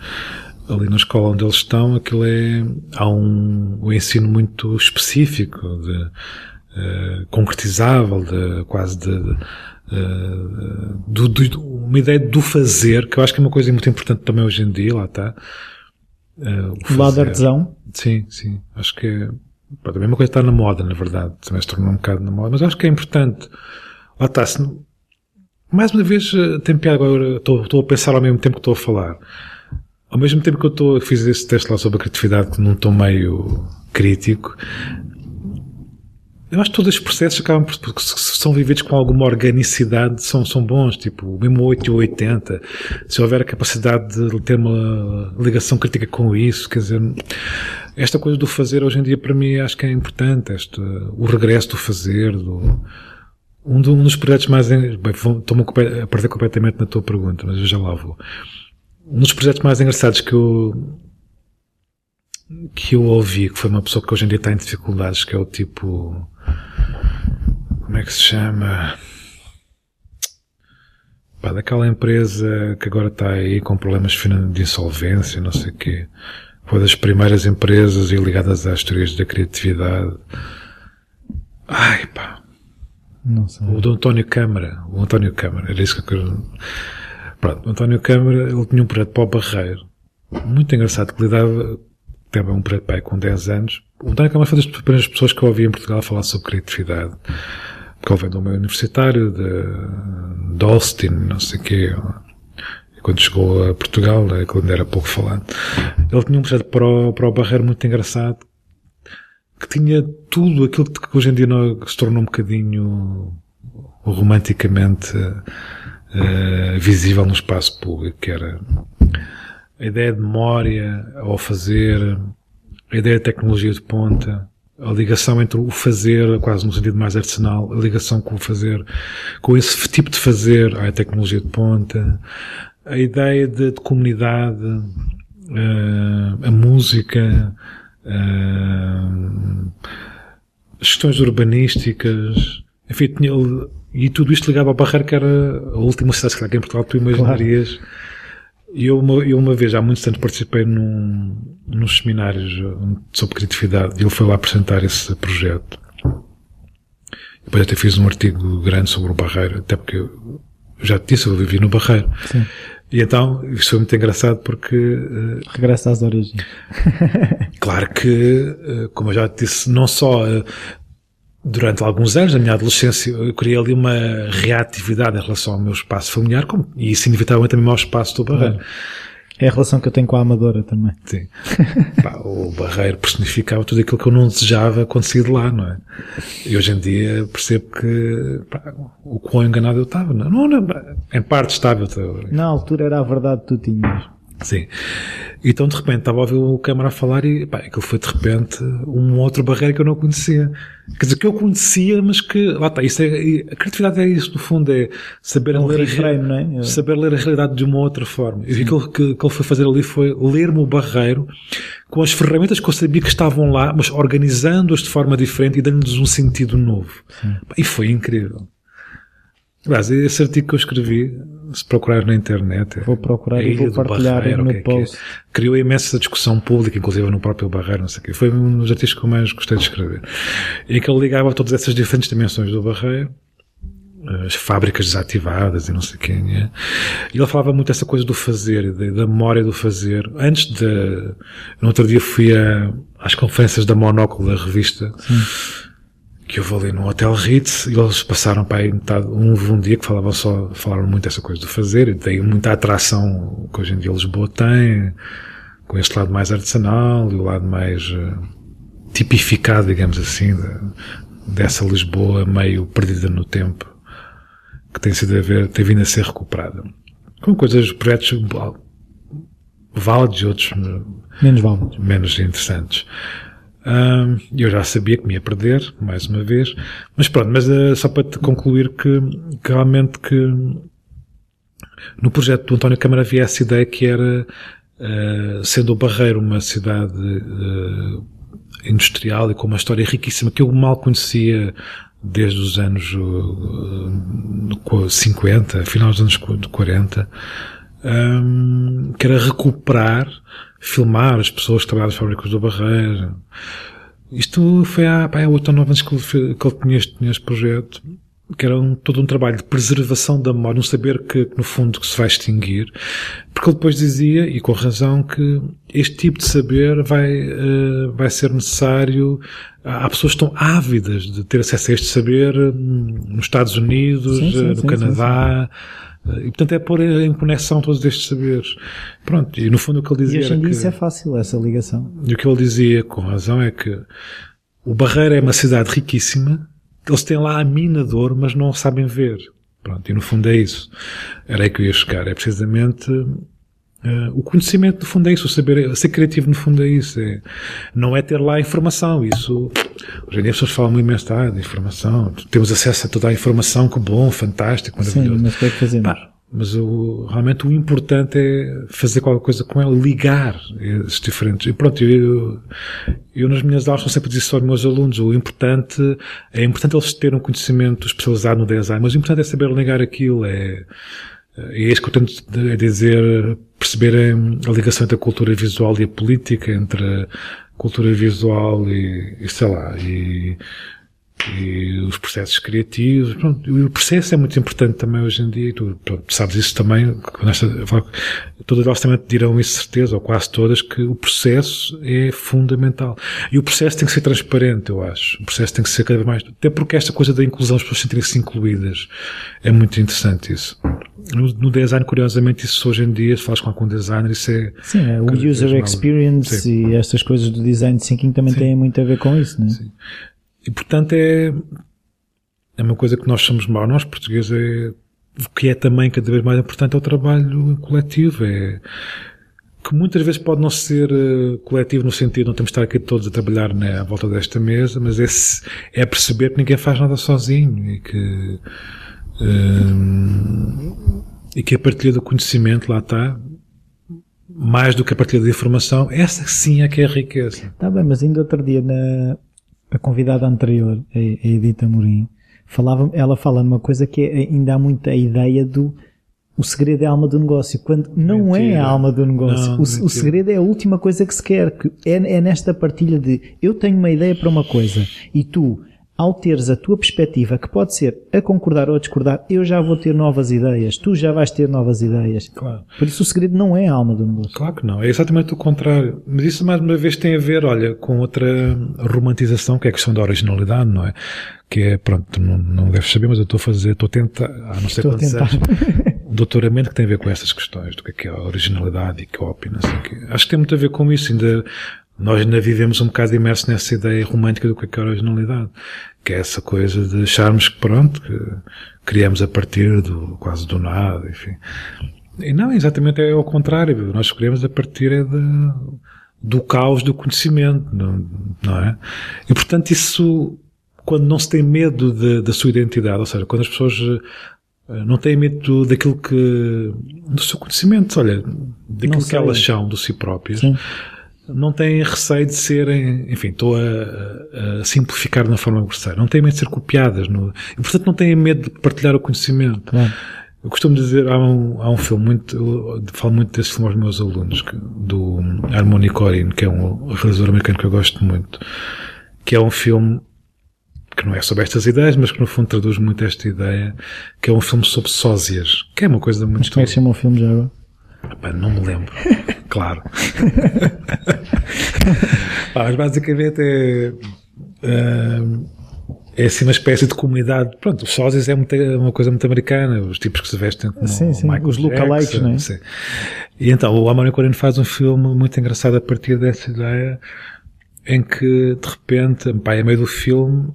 ali na escola onde eles estão, aquilo é, há um, um ensino muito específico, de, uh, concretizável, de, quase de, de uh, do, do, uma ideia do fazer, que eu acho que é uma coisa muito importante também hoje em dia, lá está. Uh, o lado artesão? Sim, sim. Acho que é, também é uma coisa que está na moda, na verdade. Também se tornou um bocado na moda, mas acho que é importante Lá está, se, mais uma vez eh, tem piada agora, estou, estou a pensar ao mesmo tempo que estou a falar. Ao mesmo tempo que eu estou, fiz esse teste lá sobre a criatividade num tom meio crítico, eu acho que todos os processos acabam por, porque se são vividos com alguma organicidade, são, são bons, tipo, mesmo 8 ou 80, se houver a capacidade de ter uma ligação crítica com isso, quer dizer, esta coisa do fazer hoje em dia para mim acho que é importante, este, o regresso do fazer, do, um, dos projetos mais. Estou-me a perder completamente na tua pergunta, mas eu já lá vou. Um dos projetos mais engraçados que eu. que eu ouvi, que foi uma pessoa que hoje em dia está em dificuldades, que é o tipo. Como é que se chama? Pá, daquela empresa que agora está aí com problemas de insolvência, não sei o quê. Foi das primeiras empresas e ligadas às teorias da criatividade. Ai, pá. Não sei. O do António Câmara. O António Câmara, era isso que eu quero. Pronto, o António Câmara, ele tinha um projeto para o Barreiro. Muito engraçado, que lidava, teve um projeto aí com 10 anos. O António Câmara foi das primeiras pessoas que eu ouvi em Portugal falar sobre criatividade. Que ele vem do meio universitário, de, de Austin, não sei o quê. E quando chegou a Portugal, é quando era pouco falado, ele tinha um projeto para o, para o Barreiro muito engraçado, que tinha tudo aquilo que hoje em dia se tornou um bocadinho romanticamente uh, visível no espaço público, que era a ideia de memória ao fazer, a ideia de tecnologia de ponta, a ligação entre o fazer, quase no sentido mais artesanal, a ligação com o fazer, com esse tipo de fazer à tecnologia de ponta, a ideia de, de comunidade, uh, a música, uh, questões urbanísticas, enfim, tinha, e tudo isto ligado ao Barreiro, que era a última cidade que em Portugal tu imaginarias. Claro. E eu uma, eu uma vez, há muito tempo, participei num, nos seminários sobre criatividade e ele foi lá apresentar esse projeto. Depois até fiz um artigo grande sobre o Barreiro, até porque eu já te disse, eu vivi no Barreiro. Sim. E então, isso foi muito engraçado porque... Uh, Regressa às origens. claro que, uh, como eu já te disse, não só uh, durante alguns anos, na minha adolescência, eu criei ali uma reatividade em relação ao meu espaço familiar, como, e isso inevitavelmente também ao espaço do Barreiro. É a relação que eu tenho com a Amadora também. Sim. Pá, o Barreiro personificava tudo aquilo que eu não desejava quando saí de lá, não é? E hoje em dia percebo que pá, o quão enganado eu estava. Não, não, não, em parte estava. Eu Na altura era a verdade que tu tinhas. Sim. Então de repente estava a ouvir o câmara a falar e pá, aquilo foi de repente um outro barreiro que eu não conhecia. Quer dizer, que eu conhecia, mas que, lá está, isso é, a criatividade é isso, no fundo, é saber, um ler, reframe, não é? saber ler a realidade de uma outra forma. E aquilo que, que ele foi fazer ali foi ler-me o barreiro com as ferramentas que eu sabia que estavam lá, mas organizando-as de forma diferente e dando-lhes um sentido novo. Sim. E foi incrível. Aliás, esse artigo que eu escrevi, se procurar na internet. Vou procurar e vou partilhar Barreiro, no que é post. Que é. Criou imensa discussão pública, inclusive no próprio Barreiro, não sei o quê. Foi um dos artigos que eu mais gostei de escrever. E que ele ligava todas essas diferentes dimensões do Barreiro, as fábricas desativadas e não sei quem é. E ele falava muito dessa coisa do fazer, da memória do fazer. Antes de, no outro dia fui a, às conferências da Monóculo, da revista, Sim que eu vou ali no Hotel Ritz e eles passaram para aí metade, um, um dia que falavam só, falaram muito dessa coisa do fazer e tem muita atração que hoje em dia Lisboa tem, com este lado mais artesanal e o lado mais uh, tipificado, digamos assim, de, dessa Lisboa meio perdida no tempo, que tem sido a ver, tem vindo a ser recuperada. Com coisas, projetos válidos e outros menos válidos. Menos interessantes. Eu já sabia que me ia perder, mais uma vez. Mas pronto, mas uh, só para te concluir que, que, realmente que no projeto do António Câmara havia essa ideia que era, uh, sendo o Barreiro uma cidade uh, industrial e com uma história riquíssima que eu mal conhecia desde os anos 50, final dos anos 40, um, que era recuperar filmar as pessoas que trabalham nas fábricas do Barreiro. Isto foi há, pá, há 8 ou 9 anos que ele, que ele tinha, este, tinha este projeto, que era um, todo um trabalho de preservação da memória, um saber que, no fundo, que se vai extinguir. Porque ele depois dizia, e com razão, que este tipo de saber vai, uh, vai ser necessário. Há pessoas que estão ávidas de ter acesso a este saber hum, nos Estados Unidos, sim, sim, no sim, Canadá, e portanto é pôr em conexão todos estes saberes. Pronto, e no fundo o que ele dizia. E hoje em dia que, isso é fácil, essa ligação. E o que ele dizia com razão é que o Barreiro é uma cidade riquíssima, eles têm lá a mina de ouro, mas não sabem ver. Pronto, e no fundo é isso. Era aí que eu ia chegar. É precisamente Uh, o conhecimento, no fundo, é isso. O saber, ser criativo, no fundo, é isso. É, não é ter lá a informação. Isso, hoje em dia as pessoas falam muito mais tarde, informação. Temos acesso a toda a informação, que bom, fantástico, maravilhoso. Sim, mas o que é que fazemos? Pá, mas o, realmente o importante é fazer qualquer coisa com ela, ligar esses diferentes. E pronto, eu, eu nas minhas aulas sempre disse aos meus alunos, o importante, é importante eles terem um conhecimento especializado no design, mas o importante é saber ligar aquilo, é, é isso que eu tento dizer, perceber a ligação entre a cultura visual e a política, entre a cultura visual e, e sei lá, e, e os processos criativos. Pronto, o processo é muito importante também hoje em dia, e tu, pronto, sabes isso também, nesta, todas elas também te dirão isso certeza, ou quase todas, que o processo é fundamental. E o processo tem que ser transparente, eu acho. O processo tem que ser cada vez mais, até porque esta coisa da inclusão, as pessoas sentirem-se incluídas, é muito interessante isso. No, no, design, curiosamente, isso hoje em dia, se falas com algum designer, isso é. Sim, é, o user experience Sim. e estas coisas do design thinking também Sim. têm muito a ver com isso, não é? Sim. E portanto é, é uma coisa que nós somos mal, nós portugueses, é o que é também cada vez mais importante é o trabalho coletivo, é que muitas vezes pode não ser uh, coletivo no sentido, não temos de estar aqui todos a trabalhar né, à volta desta mesa, mas esse, é perceber que ninguém faz nada sozinho e que, uh, e que a partilha do conhecimento lá está, mais do que a partilha de informação, essa sim é que é a riqueza. Está bem, mas ainda outro dia na a convidada anterior, a, a Edita Morim, falava, ela fala numa coisa que é, ainda há muita ideia do o segredo é a alma do negócio, quando não mentira. é a alma do negócio. Não, o, o, segredo é a última coisa que se quer. Que é, é nesta partilha de eu tenho uma ideia para uma coisa e tu ao teres a tua perspectiva, que pode ser a concordar ou a discordar, eu já vou ter novas ideias, tu já vais ter novas ideias. Claro. Por isso o segredo não é a alma do negócio. Claro que não, é exatamente o contrário. Mas isso mais uma vez tem a ver, olha, com outra romantização, que é a questão da originalidade, não é? Que é, pronto, não, não deves saber, mas eu estou a fazer, estou a tentar, há não sei estou quantos anos, doutoramento que tem a ver com essas questões, do que é, que é a originalidade e copy, não sei o quê. Acho que tem muito a ver com isso, ainda nós ainda vivemos um bocado imersos nessa ideia romântica do que é a originalidade. Que é essa coisa de acharmos que pronto, que criamos a partir do, quase do nada, enfim. E não, exatamente é ao contrário. Nós criamos a partir é de, do caos do conhecimento, não, não é? E portanto isso, quando não se tem medo de, da sua identidade, ou seja, quando as pessoas eh, não têm medo daquilo que, do seu conhecimento, olha, daquilo que elas são, do si próprias, Sim não têm receio de serem, enfim, estou a, a simplificar na forma grosseira, não têm medo de ser copiadas, no, e portanto não têm medo de partilhar o conhecimento. Claro. Eu costumo dizer, há um, há um filme muito, eu falo muito desse filme aos meus alunos, que, do Harmony Corinne, que é um realizador americano que eu gosto muito, que é um filme que não é sobre estas ideias, mas que no fundo traduz muito esta ideia, que é um filme sobre sósias, que é uma coisa muito... Mas como é que chama o filme já agora? Não me lembro. claro. mas basicamente é, é, é assim uma espécie de comunidade. Pronto, os sósias é uma coisa muito americana, os tipos que se vestem como sim, sim, Michael os lookalikes, não é? Sim. E então o Amaro Corino faz um filme muito engraçado a partir dessa ideia em que de repente, pá, a meio do filme,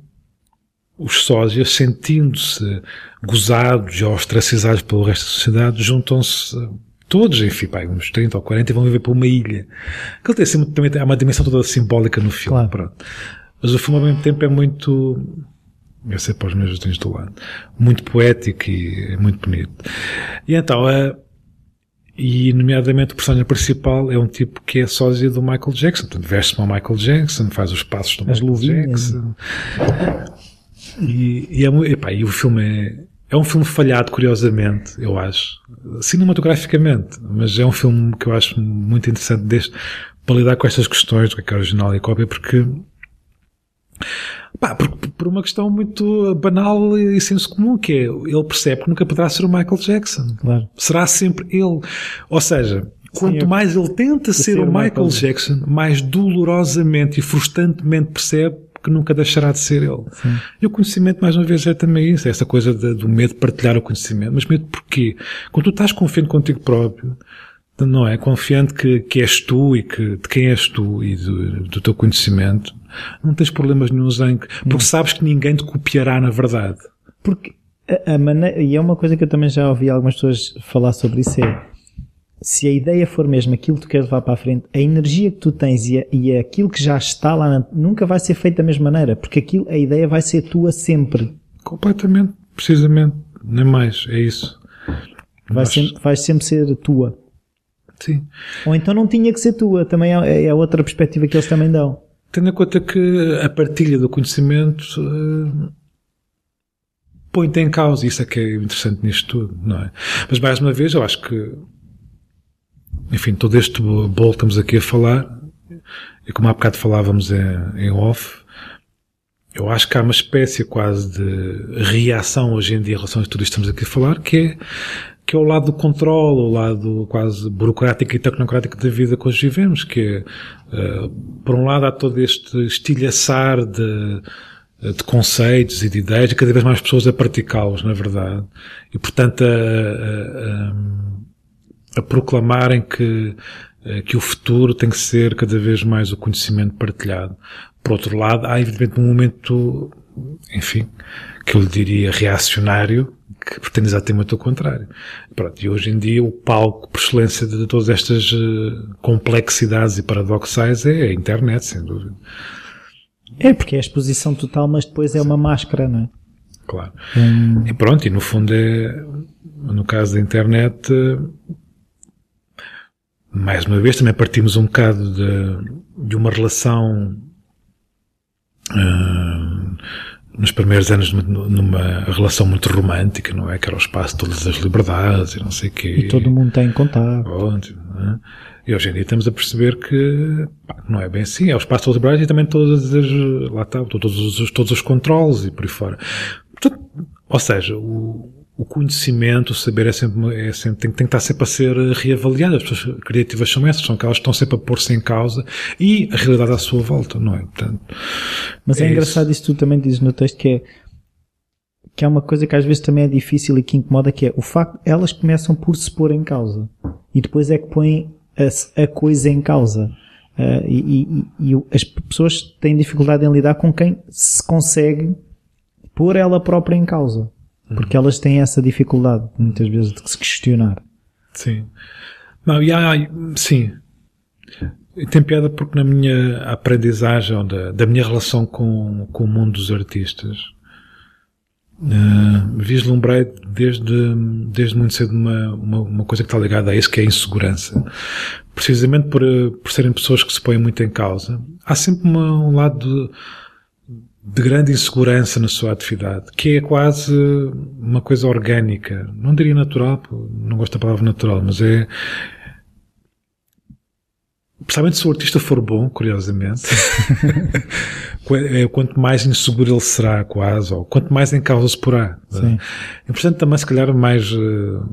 os sósias, sentindo-se gozados ou ostracizados pelo resto da sociedade, juntam-se todos, enfim, pá, uns 30 ou 40 e vão viver para uma ilha. Aquilo tem assim, também há uma dimensão toda simbólica no filme, claro. pronto. Mas o filme ao mesmo tempo é muito, eu sei para os meus vizinhos do lado, muito poético e é muito bonito. E então, a, e nomeadamente o personagem principal é um tipo que é sósia do Michael Jackson, portanto veste-se como Michael Jackson, faz os passos do As Michael luvinhas. Jackson. E, e, é, epá, e o filme é, é um filme falhado, curiosamente, eu acho. Cinematograficamente, mas é um filme que eu acho muito interessante deste, para lidar com estas questões do que é, é original e cópia, porque, pá, por, por, uma questão muito banal e senso comum, que é, ele percebe que nunca poderá ser o Michael Jackson. Claro. Será sempre ele. Ou seja, quanto Sim, mais ele tenta ser, ser, o Michael, Michael Jackson, mais dolorosamente e frustrantemente percebe que nunca deixará de ser ele. Sim. E o conhecimento, mais uma vez, é também isso, é essa coisa de, do medo de partilhar o conhecimento. Mas medo porquê? Quando tu estás confiante contigo próprio, não é? Confiante que, que és tu e que, de quem és tu e do, do teu conhecimento, não tens problemas nenhums em que, porque não. sabes que ninguém te copiará na verdade. Porque a, a maneira, e é uma coisa que eu também já ouvi algumas pessoas falar sobre isso, é, se a ideia for mesmo aquilo que tu queres levar para a frente, a energia que tu tens e, a, e aquilo que já está lá nunca vai ser feito da mesma maneira, porque aquilo, a ideia vai ser tua sempre. Completamente, precisamente, nem mais, é isso. Vai, Mas... sempre, vai sempre ser tua. Sim. Ou então não tinha que ser tua, também é, é outra perspectiva que eles também dão. Tendo em conta que a partilha do conhecimento uh, põe-te em causa, isso é que é interessante nisto tudo, não é? Mas mais uma vez, eu acho que enfim, todo este bolo estamos aqui a falar, e como há bocado falávamos em, em off, eu acho que há uma espécie quase de reação hoje em dia em relação a tudo isto que estamos aqui a falar, que é, que é o lado do controle, o lado quase burocrático e tecnocrático da vida que hoje vivemos, que é, uh, por um lado há todo este estilhaçar de, de conceitos e de ideias e cada vez mais pessoas a praticá-los, na verdade. E portanto, a, a, a a proclamarem que, eh, que o futuro tem que ser cada vez mais o conhecimento partilhado. Por outro lado, há evidentemente um momento enfim, que eu lhe diria reacionário, que pretende exatamente o contrário. Pronto, e hoje em dia o palco por excelência de todas estas uh, complexidades e paradoxais é a internet, sem dúvida. É, porque é a exposição total, mas depois é uma máscara, não é? Claro. Hum. E pronto, e no fundo é, no caso da internet, mais uma vez também partimos um bocado de, de uma relação uh, nos primeiros anos numa relação muito romântica, não é? Que era o espaço de todas as liberdades e não sei o quê. E todo mundo tem contato. é? E hoje em dia estamos a perceber que pá, não é bem assim. É o espaço de liberdades e também todas as, lá está, todos os, todos os controles e por aí fora. Portanto, ou seja, o, o conhecimento, o saber é sempre, é sempre tem, tem, que estar sempre a ser reavaliado. As pessoas criativas são essas, são aquelas que estão sempre a pôr-se em causa e a realidade à sua volta, não é? Portanto, Mas é, é engraçado isso. isso tu também dizes no texto que é que é uma coisa que às vezes também é difícil e que incomoda, que é o facto, elas começam por se pôr em causa e depois é que põem a, a coisa em causa. Uh, e, e, e, as pessoas têm dificuldade em lidar com quem se consegue pôr ela própria em causa. Porque elas têm essa dificuldade, muitas vezes, de se questionar. Sim. Não, e há, sim. E tem piada porque na minha aprendizagem, da, da minha relação com, com o mundo dos artistas, uh, vislumbrei desde, desde muito cedo uma, uma, uma, coisa que está ligada a isso, que é a insegurança. Precisamente por, por serem pessoas que se põem muito em causa. Há sempre uma, um lado de, de grande insegurança na sua atividade, que é quase uma coisa orgânica. Não diria natural, não gosto da palavra natural, mas é. Principalmente se o artista for bom, curiosamente, é, quanto mais inseguro ele será, quase, ou quanto mais em causa se porá. Sim. E portanto também, se calhar, mais uh,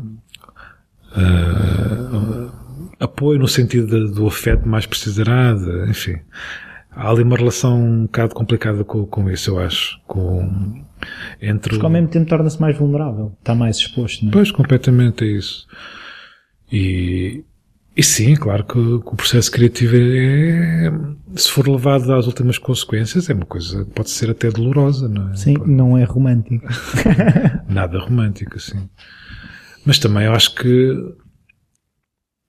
uh, apoio no sentido do afeto mais precisará, de, enfim há ali uma relação um bocado complicada com, com isso, eu acho. Com, entre Porque ao mesmo tempo torna-se mais vulnerável, está mais exposto, não é? Pois, completamente é isso. E, e sim, claro que, que, o processo criativo é, se for levado às últimas consequências, é uma coisa que pode ser até dolorosa, não é? Sim, pode... não é romântico. Nada romântico, sim. Mas também eu acho que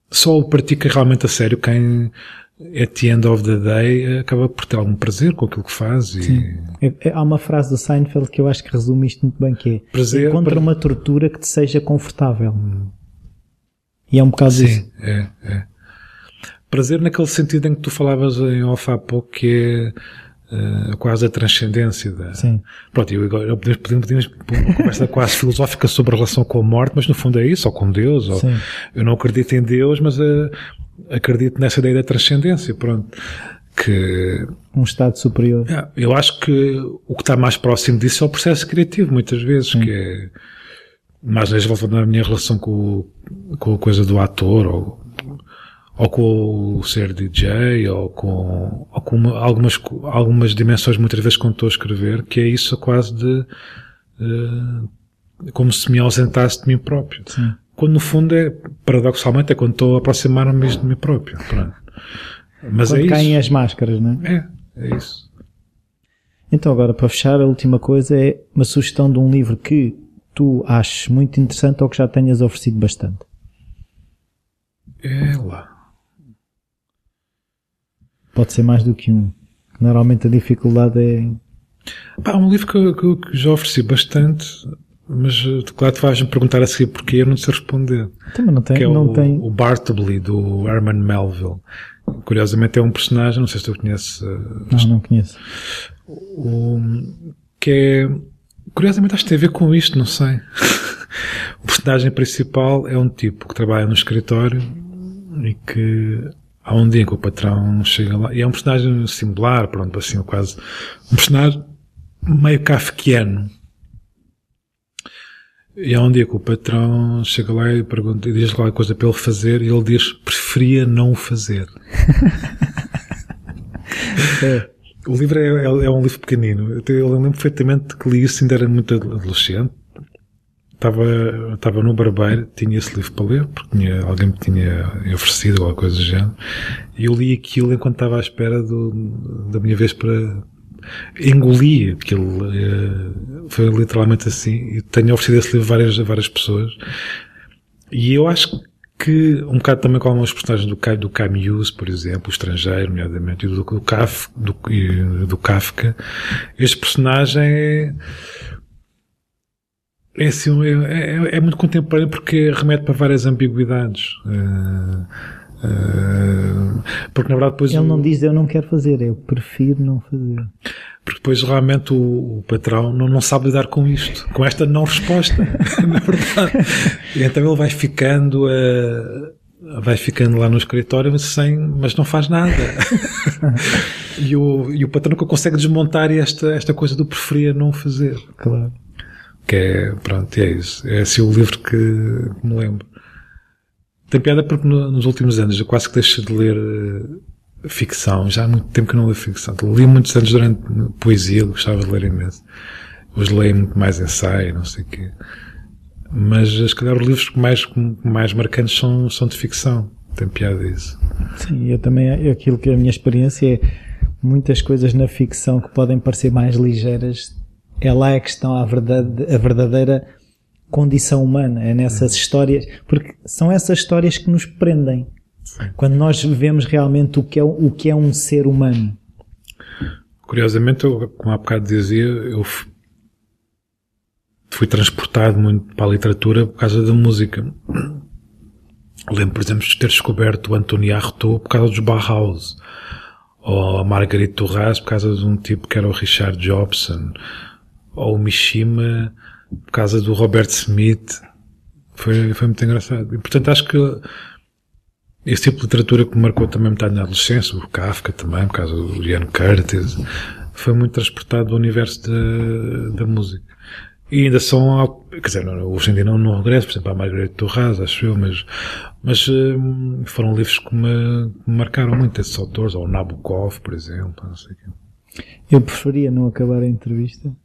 só o pratica realmente a sério quem at the end of the day, acaba por ter algum prazer com aquilo que faz. E... Sim. É, é, há uma frase do Seinfeld que eu acho que resume isto muito bem, que é prazer, encontra pra... uma tortura que te seja confortável. E é um bocado Sim, isso. é, é. Prazer naquele sentido em que tu falavas em off há pouco, que é uh, quase a transcendência da... Sim. Pronto, eu agora podemos, podemos uma conversa quase filosófica sobre a relação com a morte, mas no fundo é isso, ou com Deus, ou Sim. eu não acredito em Deus, mas uh, acredito nessa ideia da transcendência, pronto. Que, um estado superior. É, eu acho que o que está mais próximo disso é o processo criativo, muitas vezes, Sim. que é, mais vezes voltando na minha relação com, com a coisa do ator, ou, ou com o ser DJ, ou com, ou com uma, algumas, algumas dimensões muitas vezes quando estou a escrever, que é isso quase de, uh, como se me ausentasse de mim próprio. Sim quando no fundo é, paradoxalmente, é quando estou a aproximar-me de mim próprio. Pronto. Mas quando é caem isso. as máscaras, não é? É, é isso. Então agora, para fechar, a última coisa é uma sugestão de um livro que tu aches muito interessante ou que já tenhas oferecido bastante. É lá. Pode ser mais do que um. Normalmente a dificuldade é. Pá, um livro que, que, que já ofereci bastante mas, eh, claro, tu vais-me perguntar a seguir porquê eu não sei responder. Também não tem, que é não o, tem. o Bartleby, do Herman Melville. Curiosamente é um personagem, não sei se tu conheces. Eh, não, não conheço. O, que é, curiosamente acho que tem a ver com isto, não sei. o personagem principal é um tipo que trabalha no escritório e que há um dia que o patrão chega lá, e é um personagem singular, pronto, assim, quase, um personagem meio kafkiano e há um dia que o patrão chega lá e pergunta, e diz qualquer coisa para ele fazer e ele diz preferia não fazer. é. O livro é, é, é, um livro pequenino. Eu lembro perfeitamente que li isso ainda era muito adolescente. Estava, estava no barbeiro, tinha esse livro para ler, porque tinha, alguém me tinha oferecido alguma coisa do género. E eu li aquilo enquanto estava à espera do, da minha vez para, engoli aquilo. Uh, foi literalmente assim. E tenho oferecido esse livro a várias, várias pessoas. E eu acho que, um bocado também com alguns personagens do, do Camus, por exemplo, o estrangeiro, nomeadamente, e do, do, Kaf, do, do Kafka, este personagem é, é, assim, é, é, é, muito contemporâneo porque remete para várias ambiguidades. Uh, uh, porque na verdade depois. Ele não diz eu não quero fazer, eu prefiro não fazer. Porque depois realmente o, o patrão não, não sabe lidar com isto, com esta não resposta, na verdade. E então ele vai ficando uh, vai ficando lá no escritório sem, mas não faz nada. e, o, e o patrão nunca consegue desmontar esta, esta coisa do preferia não fazer. Claro. Que é, pronto, é isso. É assim o livro que, que me lembro. Tem piada porque no, nos últimos anos eu quase que deixei de ler uh, ficção. Já há muito tempo que não leio ficção. Li muitos anos durante poesia, gostava de ler imenso. Hoje leio muito mais ensaio, não sei o quê. Mas, se calhar, os livros mais, mais marcantes são, são de ficção. Tem piada isso. Sim, eu também, aquilo que a minha experiência é, muitas coisas na ficção que podem parecer mais ligeiras, é lá é que estão a, verdade, a verdadeira condição humana, é nessas uhum. histórias, porque são essas histórias que nos prendem. Quando nós vemos realmente o que é, o que é um ser humano. Curiosamente, eu, como há bocado dizia, eu fui transportado muito para a literatura por causa da música. Lembro, por exemplo, de ter descoberto o António Artaud por causa dos Bauhaus. Ou a Marguerite Duras por causa de um tipo que era o Richard Jobson. Ou o Mishima por causa do Robert Smith. Foi, foi muito engraçado. E portanto acho que esse tipo de literatura que me marcou também metade na adolescência, o Kafka também, por causa do Ian Curtis, foi muito transportado do universo da, da música. E ainda são, quer dizer, hoje em dia não, não regresso, por exemplo, a Margarete Torras, acho eu, mas, mas hum, foram livros que me, que me marcaram muito, esses autores, ou Nabokov, por exemplo, não sei o quê. Eu preferia não acabar a entrevista,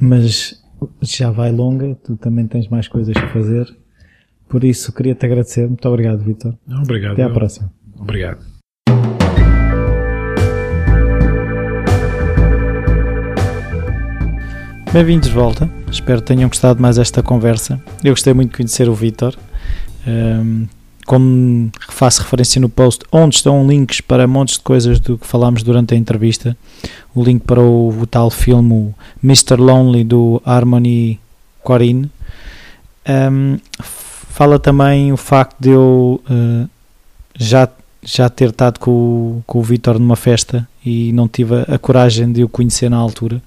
mas já vai longa, tu também tens mais coisas que fazer. Por isso, queria-te agradecer. Muito obrigado, Vitor. Obrigado. Até à próxima. Obrigado. Bem-vindos de volta. Espero que tenham gostado mais esta conversa. Eu gostei muito de conhecer o Vitor. Um, como faço referência no post, onde estão links para montes de coisas do que falámos durante a entrevista. O link para o, o tal filme Mr. Lonely do Harmony Corine. Um, Fala também o facto de eu uh, já, já ter estado com o, com o Vitor numa festa e não tive a, a, coragem de o conhecer na altura.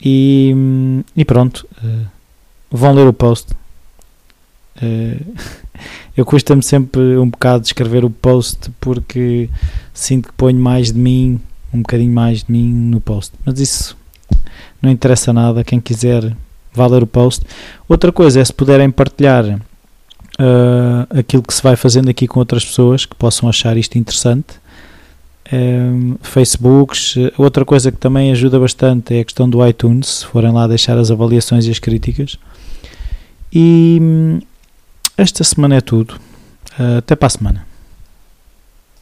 E, e pronto, uh, vão ler o post. Uh, eu custa-me sempre um bocado escrever o post porque sinto que ponho mais de mim, um bocadinho mais de mim no post. Mas isso não interessa nada. Quem quiser, vá ler o post. Outra coisa é se puderem partilhar uh, aquilo que se vai fazendo aqui com outras pessoas que possam achar isto interessante. Um, Facebooks, outra coisa que também ajuda bastante é a questão do iTunes, se forem lá deixar as avaliações e as críticas. E hum, esta semana é tudo. Até para a semana.